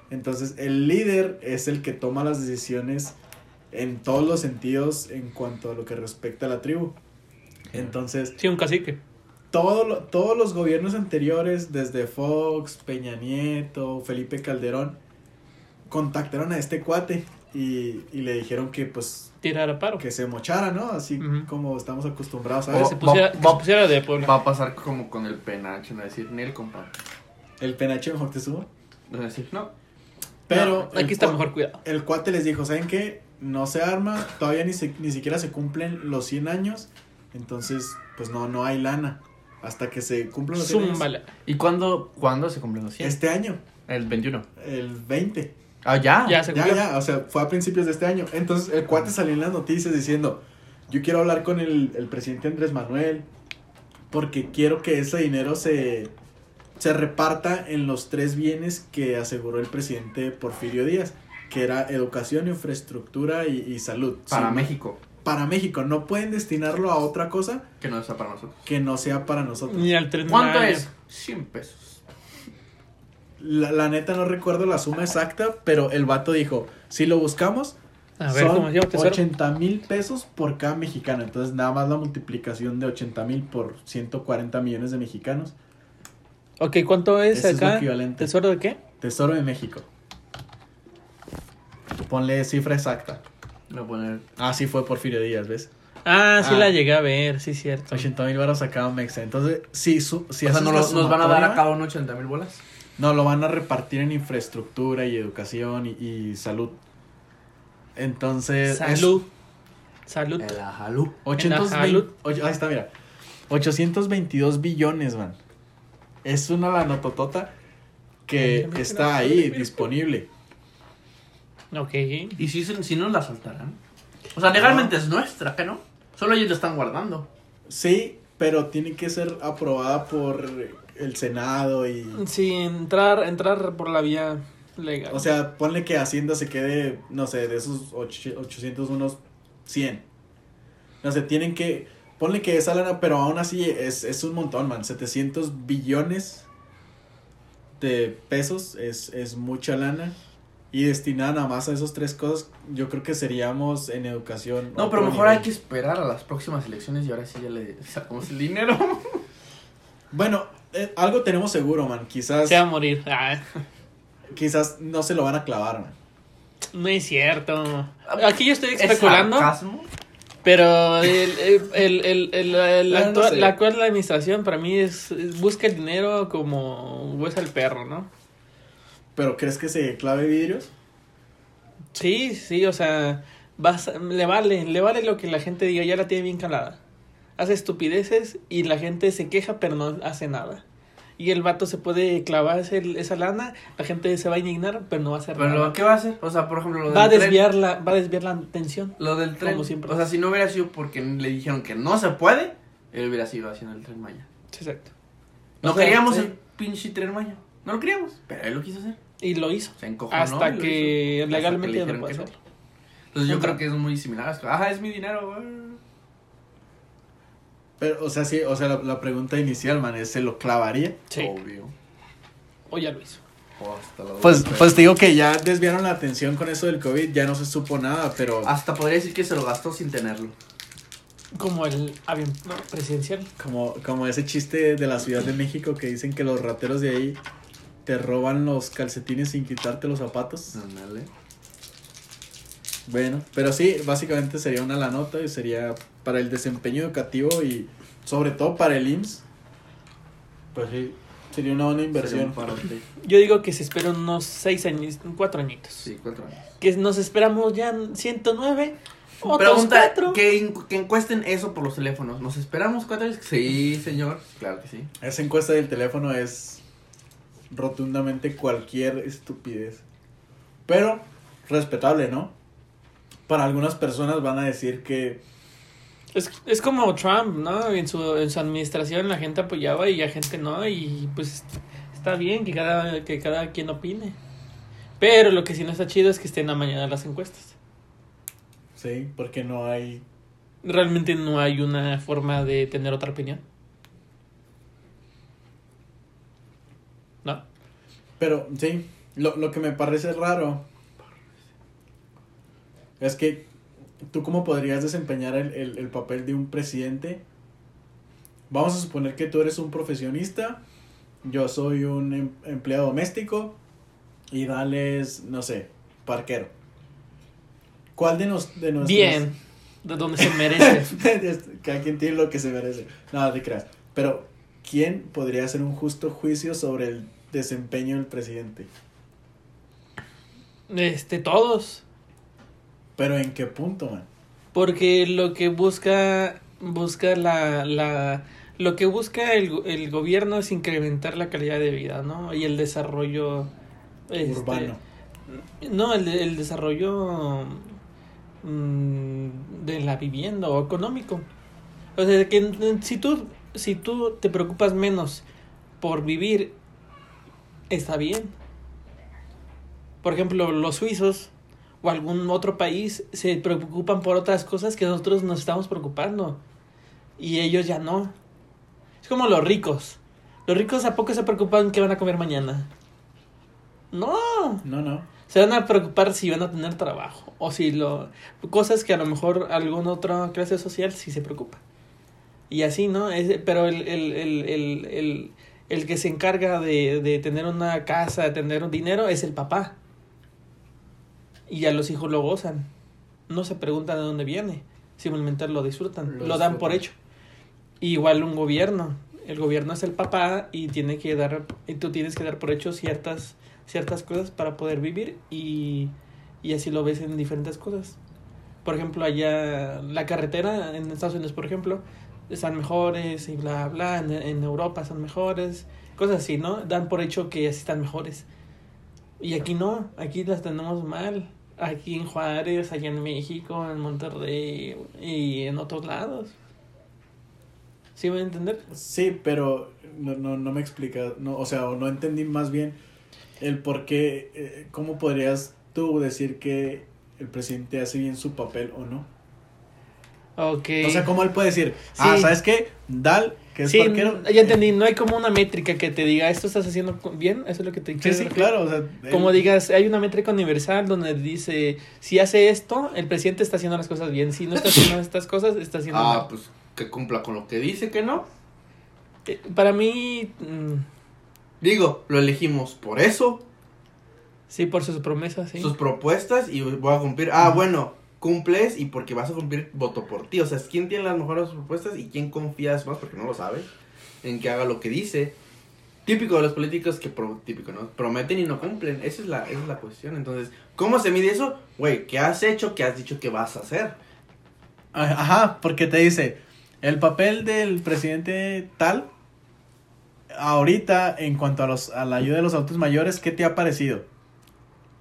Entonces el líder es el que toma las decisiones en todos los sentidos en cuanto a lo que respecta a la tribu. Entonces, Sí, un cacique. todo lo- todos los gobiernos anteriores, desde Fox, Peña Nieto, Felipe Calderón, contactaron a este cuate y, y le dijeron que pues Tirar a paro. que se mochara, ¿no? Así como estamos acostumbrados a ver. se pusiera, va- que se pusiera de Puebla. Va a pasar como con el penacho, no decir ni el compa. El penacho de Moctezuma. No decir, no. Pero No, aquí está mejor cuidado. el cuate les dijo, ¿saben qué? No se arma, todavía ni, se- ni siquiera se cumplen los 100 años, entonces pues no, no hay lana. Hasta que se cumplan los 100 años. ¿Y cuándo, cuándo se cumplen los 100? Este año, El 21. el 20. Ah, ya. Ya se Ya, cumplió. ya, o sea, fue a principios de este año. Entonces el cuate salió en las noticias diciendo, yo quiero hablar con el, el presidente Andrés Manuel, porque quiero que ese dinero se, se reparta en los tres bienes que aseguró el presidente Porfirio Díaz, que era educación, infraestructura y, y salud. Para Sí, México. Para México, no pueden destinarlo a otra cosa Que no está para nosotros. que no sea para nosotros. Ni al tren ¿Cuánto es? 100 pesos. La, la neta no recuerdo la suma exacta, pero el vato dijo, si lo buscamos, son Tesoro? 80 mil pesos por cada mexicano. Entonces nada más la multiplicación de 80 mil por 140 millones de mexicanos. Ok, ¿cuánto es Ese es lo acá? equivalente. ¿Tesoro de qué? Tesoro de México. Ponle cifra exacta. Voy a poner. Ah, sí fue Porfirio Díaz, ¿ves? Ah, sí Ah. la llegué a ver, sí, cierto. 80 mil baros a cada mexa. Entonces, sí, su, si o sea, haces ¿no la nos van a dar a cada uno 80 mil bolas. No, lo van a repartir en infraestructura y educación y, y salud. Entonces. es Salud. Salud. El ajalú. 820 salud. ocho- ahí está, mira. 822 billones, man. Es una lanototota que Ay, está ahí disponible. Ok. ¿Y si, si no la saltarán? O sea, legalmente es nuestra, ¿qué no? Solo ellos la están guardando. Sí, pero tiene que ser aprobada por el Senado y. Sí, entrar, entrar por la vía legal. O sea, ponle que Hacienda se quede, no sé, de esos och- 800 unos 100. No sé, tienen que, ponle que esa lana, pero aún así es, es un montón, man. 700 billones de pesos es, es mucha lana. Y destinada nada más a esas tres cosas, yo creo que seríamos en educación. No, pero mejor nivel. hay que esperar a las próximas elecciones y ahora sí ya le sacamos el dinero. Bueno, eh, algo tenemos seguro, man. Quizás, Se va a morir. Ah, quizás no se lo van a clavar, man. no es cierto. Aquí yo estoy ¿Es especulando. sarcasmo? Pero el, el, el, el- el- el Ah, no actual- sé. la actual administración para mí es, es busca el dinero como hueso al perro, ¿no? Pero ¿crees que se clave vidrios? Sí, sí, o sea, vas, le vale, le vale lo que la gente diga, ya la tiene bien calada. Hace estupideces y la gente se queja pero no hace nada. Y el vato se puede clavar ese- esa lana, la gente se va a indignar pero no va a hacer Pero nada. lo- ¿qué va a hacer? O sea, por ejemplo, lo Va a tren. desviar la, va a desviar la atención. Lo del tren. Como siempre. O sea, si no hubiera sido porque le dijeron que no se puede, él hubiera sido haciendo el tren Maya. Exacto. No O sea, queríamos sí. el pinche tren Maya. No lo queríamos, pero él lo quiso hacer. Y lo hizo. Se encojonó. Hasta que hizo. legalmente Hasta que puede. Entonces yo creo que es muy similar. Ajá, es mi dinero, güey. Pero, o sea, sí, o sea, la, la pregunta inicial, man, es, ¿se lo clavaría? Sí. Obvio. O ya lo hizo. O hasta la Pues, pues te digo que ya desviaron la atención con eso del COVID, ya no se supo nada, pero Hasta podría decir que se lo gastó sin tenerlo. Como el avión presidencial. como, como ese chiste de la Ciudad de México que dicen que los rateros de ahí te roban los calcetines sin quitarte los zapatos. Ándale. Bueno, pero sí, básicamente sería una la nota y sería para el desempeño educativo y sobre todo para el IMSS. Pues sí, sería una buena inversión. parote. Yo digo que se esperan unos seis años, cuatro añitos. Sí, cuatro años. Que nos esperamos ya 109. Otros Pregunta, cuatro. que, que encuesten eso por los teléfonos. ¿Nos esperamos cuatro años? Sí, señor. Claro que sí. Esa encuesta del teléfono es rotundamente cualquier estupidez. Pero respetable, ¿no? Para algunas personas van a decir que Es, es como Trump, ¿no? En su, en su administración la gente apoyaba y la gente no. Y pues está bien que cada, que cada quien opine. Pero lo que sí no está chido es que estén a mañana las encuestas. sí, porque no hay Realmente no hay una forma de tener otra opinión. Pero sí, lo, lo que me parece raro es que tú cómo podrías desempeñar el, el, el papel de un presidente. Vamos a suponer que tú eres un profesionista, yo soy un em- empleado doméstico y Dales, no sé, parquero. ¿Cuál de, nos, de nuestros... Bien. De donde se merece. Cada quien tiene lo que se merece. No, te creas. Pero, ¿quién podría hacer un justo juicio sobre el desempeño del presidente? este, todos. Pero, ¿en qué punto, man? Porque lo que busca, busca la, la, lo que busca el, el gobierno es incrementar la calidad de vida, ¿no? Y el desarrollo este, Urbano. No, el, el desarrollo mm, de la vivienda o económico. O sea, que si tú, si tú te preocupas menos por vivir, está bien. Por ejemplo, los suizos o algún otro país se preocupan por otras cosas que nosotros nos estamos preocupando. Y ellos ya no. Es como los ricos. Los ricos a poco se preocupan qué van a comer mañana. No, No, no. se van a preocupar si van a tener trabajo o si lo cosas que a lo mejor alguna otra clase social sí se preocupa y así no es, pero el, el, el, el, el, que se encarga de, de tener una casa de tener un dinero es el papá. Y ya los hijos lo gozan. No se preguntan de dónde viene simplemente lo disfrutan Lo lo, dan por hecho. Igual un gobierno el gobierno es el papá y tiene que dar y tú tienes que dar por hecho ciertas ciertas cosas para poder vivir y, y así lo ves en diferentes cosas. Por ejemplo, allá la carretera en Estados Unidos, por ejemplo, están mejores y bla, bla, en, Europa son mejores, cosas así, ¿no? Dan por hecho que así están mejores. Y aquí no, aquí las tenemos mal. Aquí en Juárez, allá en México, en Monterrey y en otros lados. ¿Sí voy a entender? Sí, pero no, no, no me explica, no, o sea, no entendí más bien el por qué, eh, cómo podrías tú decir que el presidente hace bien su papel o no. Ok. O sea, ¿cómo él puede decir, ah. ¿sabes qué? Dal, que es Sí, parquero. ya entendí, no hay como una métrica que te diga, esto estás haciendo bien, eso es lo que te quiero sí, decir? claro, o sea, Como digas, hay una métrica universal donde dice, si hace esto, el presidente está haciendo las cosas bien, si no está haciendo estas cosas, está haciendo Ah, mal. pues que cumpla con lo que dice que no. Eh, Para mí, mm, Digo, lo elegimos por eso, sí, por sus promesas, sí. sus propuestas y voy a cumplir. Ah, bueno, cumples y porque vas a cumplir, voto por ti. O sea, ¿quién tiene las mejores propuestas y quién confías más? Porque no lo sabe. En que haga lo que dice. típico de los políticos que típico, ¿no? prometen y no cumplen. Esa es la, esa es la cuestión. Entonces, ¿cómo se mide eso? Güey, ¿qué has hecho? ¿Qué has dicho que vas a hacer? Ajá, porque te dice, el papel del presidente tal, ahorita, en cuanto a, los, a la ayuda de los adultos mayores, ¿qué te ha parecido?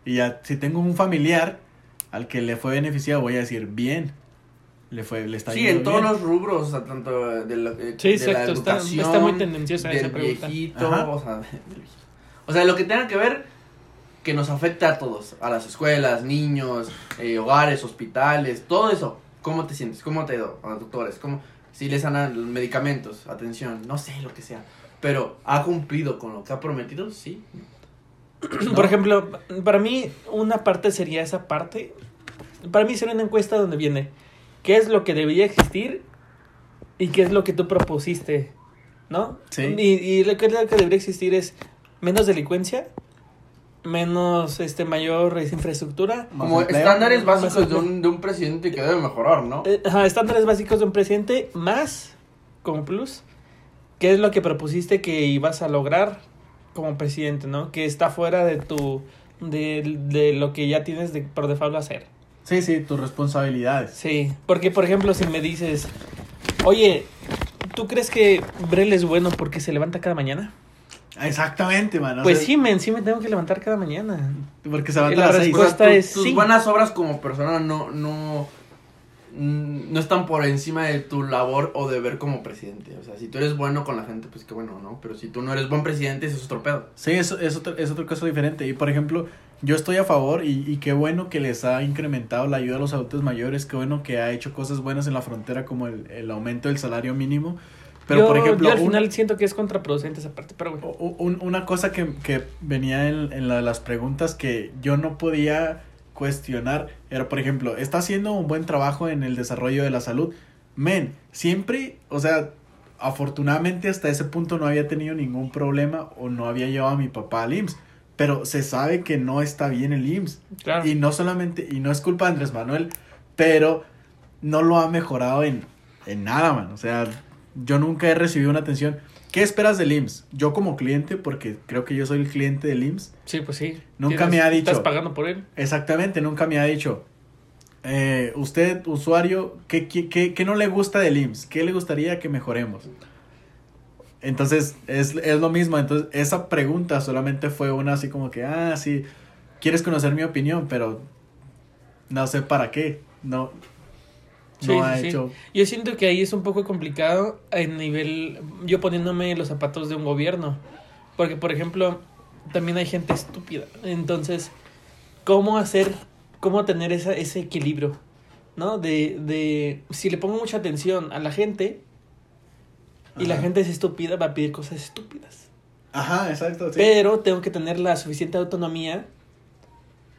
Y ya, si tengo un familiar al que le fue beneficiado, voy a decir, bien, le fue, le está Sí, en todos bien". los rubros, o sea, tanto de, la, de Sí, de la exacto, está- educación, está muy tendenciosa esa del pregunta. viejito, o sea, del viejito. o sea, lo que tenga que ver que nos afecta a todos, a las escuelas, niños, eh, hogares, hospitales, todo eso. ¿Cómo te sientes? ¿Cómo te ha ido a los doctores? ¿Cómo, si les dan los medicamentos, atención, no sé, lo que sea. Pero, ¿ha cumplido con lo que ha prometido? Sí. Por ejemplo, para mí una parte sería esa parte. Para mí sería una encuesta donde viene qué es lo que debería existir y qué es lo que tú propusiste, ¿no? Sí. Y, y lo que, lo que debería existir es menos delincuencia, menos este mayor infraestructura, Como empleo. estándares Más básicos de un, de un presidente que debe mejorar, ¿no? eh, ajá, estándares básicos de un presidente, más como plus, qué es lo que propusiste que ibas a lograr como presidente, ¿no? Que está fuera de tu de, de lo que ya tienes de, por default hacer. Sí, sí, tus responsabilidades. Sí, porque por ejemplo, si me dices, oye, ¿tú crees que Brel es bueno porque se levanta cada mañana? Exactamente, man. o pues sea, sí, men, sí me tengo que levantar cada mañana. Porque se van la a las seis. respuesta- O sea, tu- es tus sí. buenas obras como persona no, no, no están por encima de tu labor o deber como presidente. O sea, si tú eres bueno con la gente, pues qué bueno, ¿no? Pero si tú no eres buen presidente, eso es otro pedo. Sí, eso es otro, es otro caso diferente. Y por ejemplo, yo estoy a favor y, y qué bueno que les ha incrementado la ayuda a los adultos mayores, qué bueno que ha hecho cosas buenas en la frontera como el, el aumento del salario mínimo. Pero yo, por ejemplo, yo al un- final siento que es contraproducente esa parte, pero bueno. un- una cosa que, que venía en, en la de las preguntas que yo no podía cuestionar era, por ejemplo, está haciendo un buen trabajo en el desarrollo de la salud. Men, siempre, o sea, afortunadamente hasta ese punto no había tenido ningún problema o no había llevado a mi papá al IMSS. Pero se sabe que no está bien el IMSS. Claro. Y no solamente, y no es culpa de Andrés Manuel, pero no lo ha mejorado en, en nada, man. O sea, yo nunca he recibido una atención. ¿Qué esperas del IMSS? Yo como cliente, porque creo que yo soy el cliente del IMSS, Sí, pues sí. Nunca me ha dicho. Estás pagando por él. exactamente, nunca me ha dicho, eh, usted, usuario, ¿qué, qué, qué, qué no le gusta del IMSS? ¿Qué le gustaría que mejoremos? Entonces, es, es lo mismo. Entonces, esa pregunta solamente fue una así como que, ah, sí, quieres conocer mi opinión, pero no sé para qué. No, no Sí, ha sí, sí. hecho. Yo siento que ahí es un poco complicado en nivel, yo poniéndome los zapatos de un gobierno, porque por ejemplo, también hay gente estúpida, entonces, ¿cómo hacer, cómo tener esa, ese equilibrio? ¿No? De, de, si le pongo mucha atención a la gente y la gente es estúpida, va a pedir cosas estúpidas. Ajá, exacto. sí. Pero tengo que tener la suficiente autonomía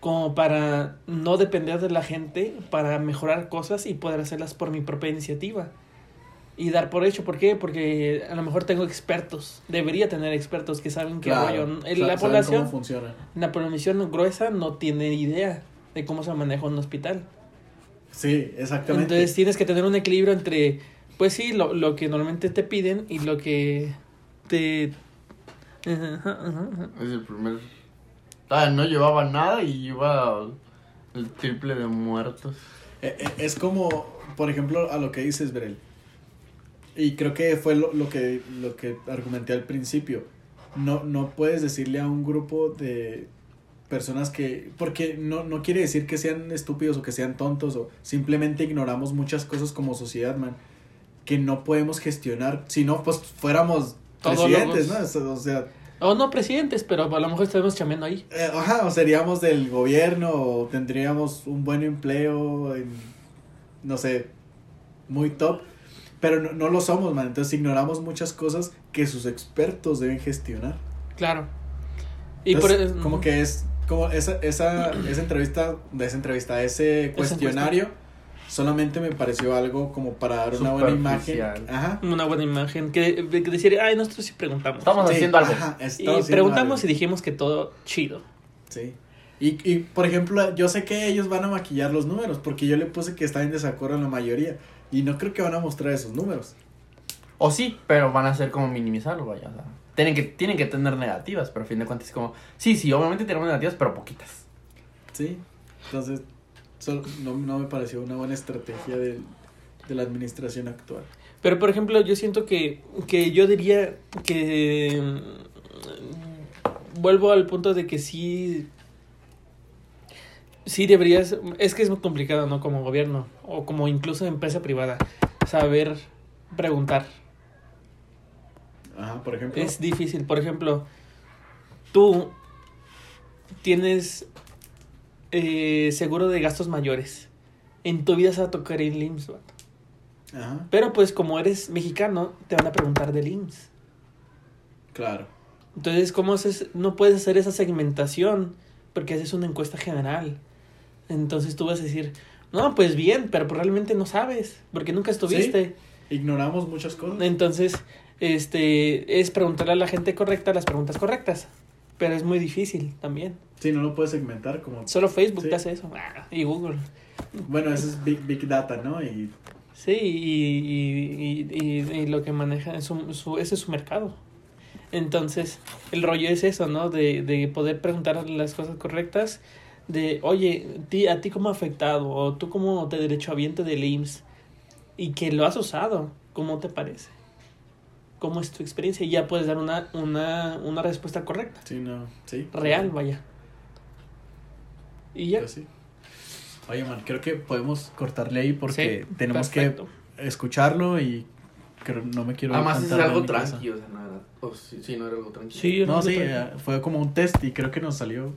como para no depender de la gente, para mejorar cosas y poder hacerlas por mi propia iniciativa. Y dar por hecho, ¿por qué? Porque a lo mejor tengo expertos, debería tener expertos que saben qué Claro, rollo. La saben población, cómo funciona. la población gruesa no tiene idea de cómo se maneja un hospital. Sí, exactamente. Entonces tienes que tener un equilibrio entre, pues sí, lo, lo que normalmente te piden y lo que te... Es el primer. Ah, no llevaba nada y iba el triple de muertos. Eh, eh, Es como, por ejemplo, a lo que dices, Brel. Y creo que fue lo, lo que, lo que argumenté al principio. No, no puedes decirle a un grupo de personas que... Porque no, no quiere decir que sean estúpidos o que sean tontos o simplemente ignoramos muchas cosas como sociedad, man. Que no podemos gestionar. Si no, pues fuéramos Todos presidentes, ¿no? O sea, O no presidentes, pero a lo mejor estamos chambeando ahí. eh, ajá, o seríamos del gobierno, o tendríamos un buen empleo, en, no sé, muy top, pero no, no lo somos, man. Entonces ignoramos muchas cosas que sus expertos deben gestionar. Claro. Y por eso- como que es, como esa, esa, esa entrevista, de esa entrevista, ese cuestionario, solamente me pareció algo como para dar una buena imagen. Ajá. Una buena imagen. Que, que decir, ay, nosotros sí preguntamos. Estamos Sí, haciendo algo. ajá, y preguntamos algo. y dijimos que todo chido. Sí. Y, y, por ejemplo, yo sé que ellos van a maquillar los números, porque yo le puse que está en desacuerdo en la mayoría. Y no creo que van a mostrar esos números. O sí, pero van a ser como minimizarlo, vaya. o sea. tienen que, tienen que tener negativas, pero a fin de cuentas es como, sí, sí, obviamente tenemos negativas, pero poquitas. Sí, entonces solo- no, no me pareció una buena estrategia de, de la administración actual. Pero, por ejemplo, yo siento que, que yo diría que... mm, Vuelvo al punto de que sí... Sí deberías... Es que es muy complicado, ¿no? Como gobierno o como incluso empresa privada. Saber preguntar. Ajá, por ejemplo. Es difícil. Por ejemplo, tú tienes eh, seguro de gastos mayores. En tu vida se va a tocar el IMSS, vato. Ajá, Pero pues como eres mexicano, te van a preguntar del IMSS. claro. Entonces, ¿cómo haces? No puedes hacer esa segmentación porque haces una encuesta general. Entonces tú vas a decir, no, pues bien, pero pues realmente no sabes porque nunca estuviste. Ignoramos muchas cosas. Entonces, este, es preguntarle a la gente correcta las preguntas correctas. Pero es muy difícil también. Sí, no lo puedes segmentar como... Solo Facebook Sí. te hace eso. Ah, y Google. Bueno, eso es Big, big Data, ¿no? Y Sí, y, y, y, y- lo que maneja es su, su- ese es su mercado. Entonces, el rollo es eso, ¿no? De, de poder preguntar las cosas correctas. De, oye, ti, ¿a ti cómo ha afectado? O tú como de derechohabiente del IMSS. Y que lo has usado. ¿Cómo te parece? ¿Cómo es tu experiencia? Y ya puedes dar una, una, una respuesta correcta. sí, no, sí. Real, vaya. Y ya. Pues sí. Oye, man, creo que podemos cortarle ahí porque Sí, tenemos perfecto. que escucharlo y creo, no me quiero Además, es algo mi casa. tranqui, o sea, no era. O sí, sí, no era algo tranquilo. Sí, yo No, sí, eh, fue como un test y creo que nos salió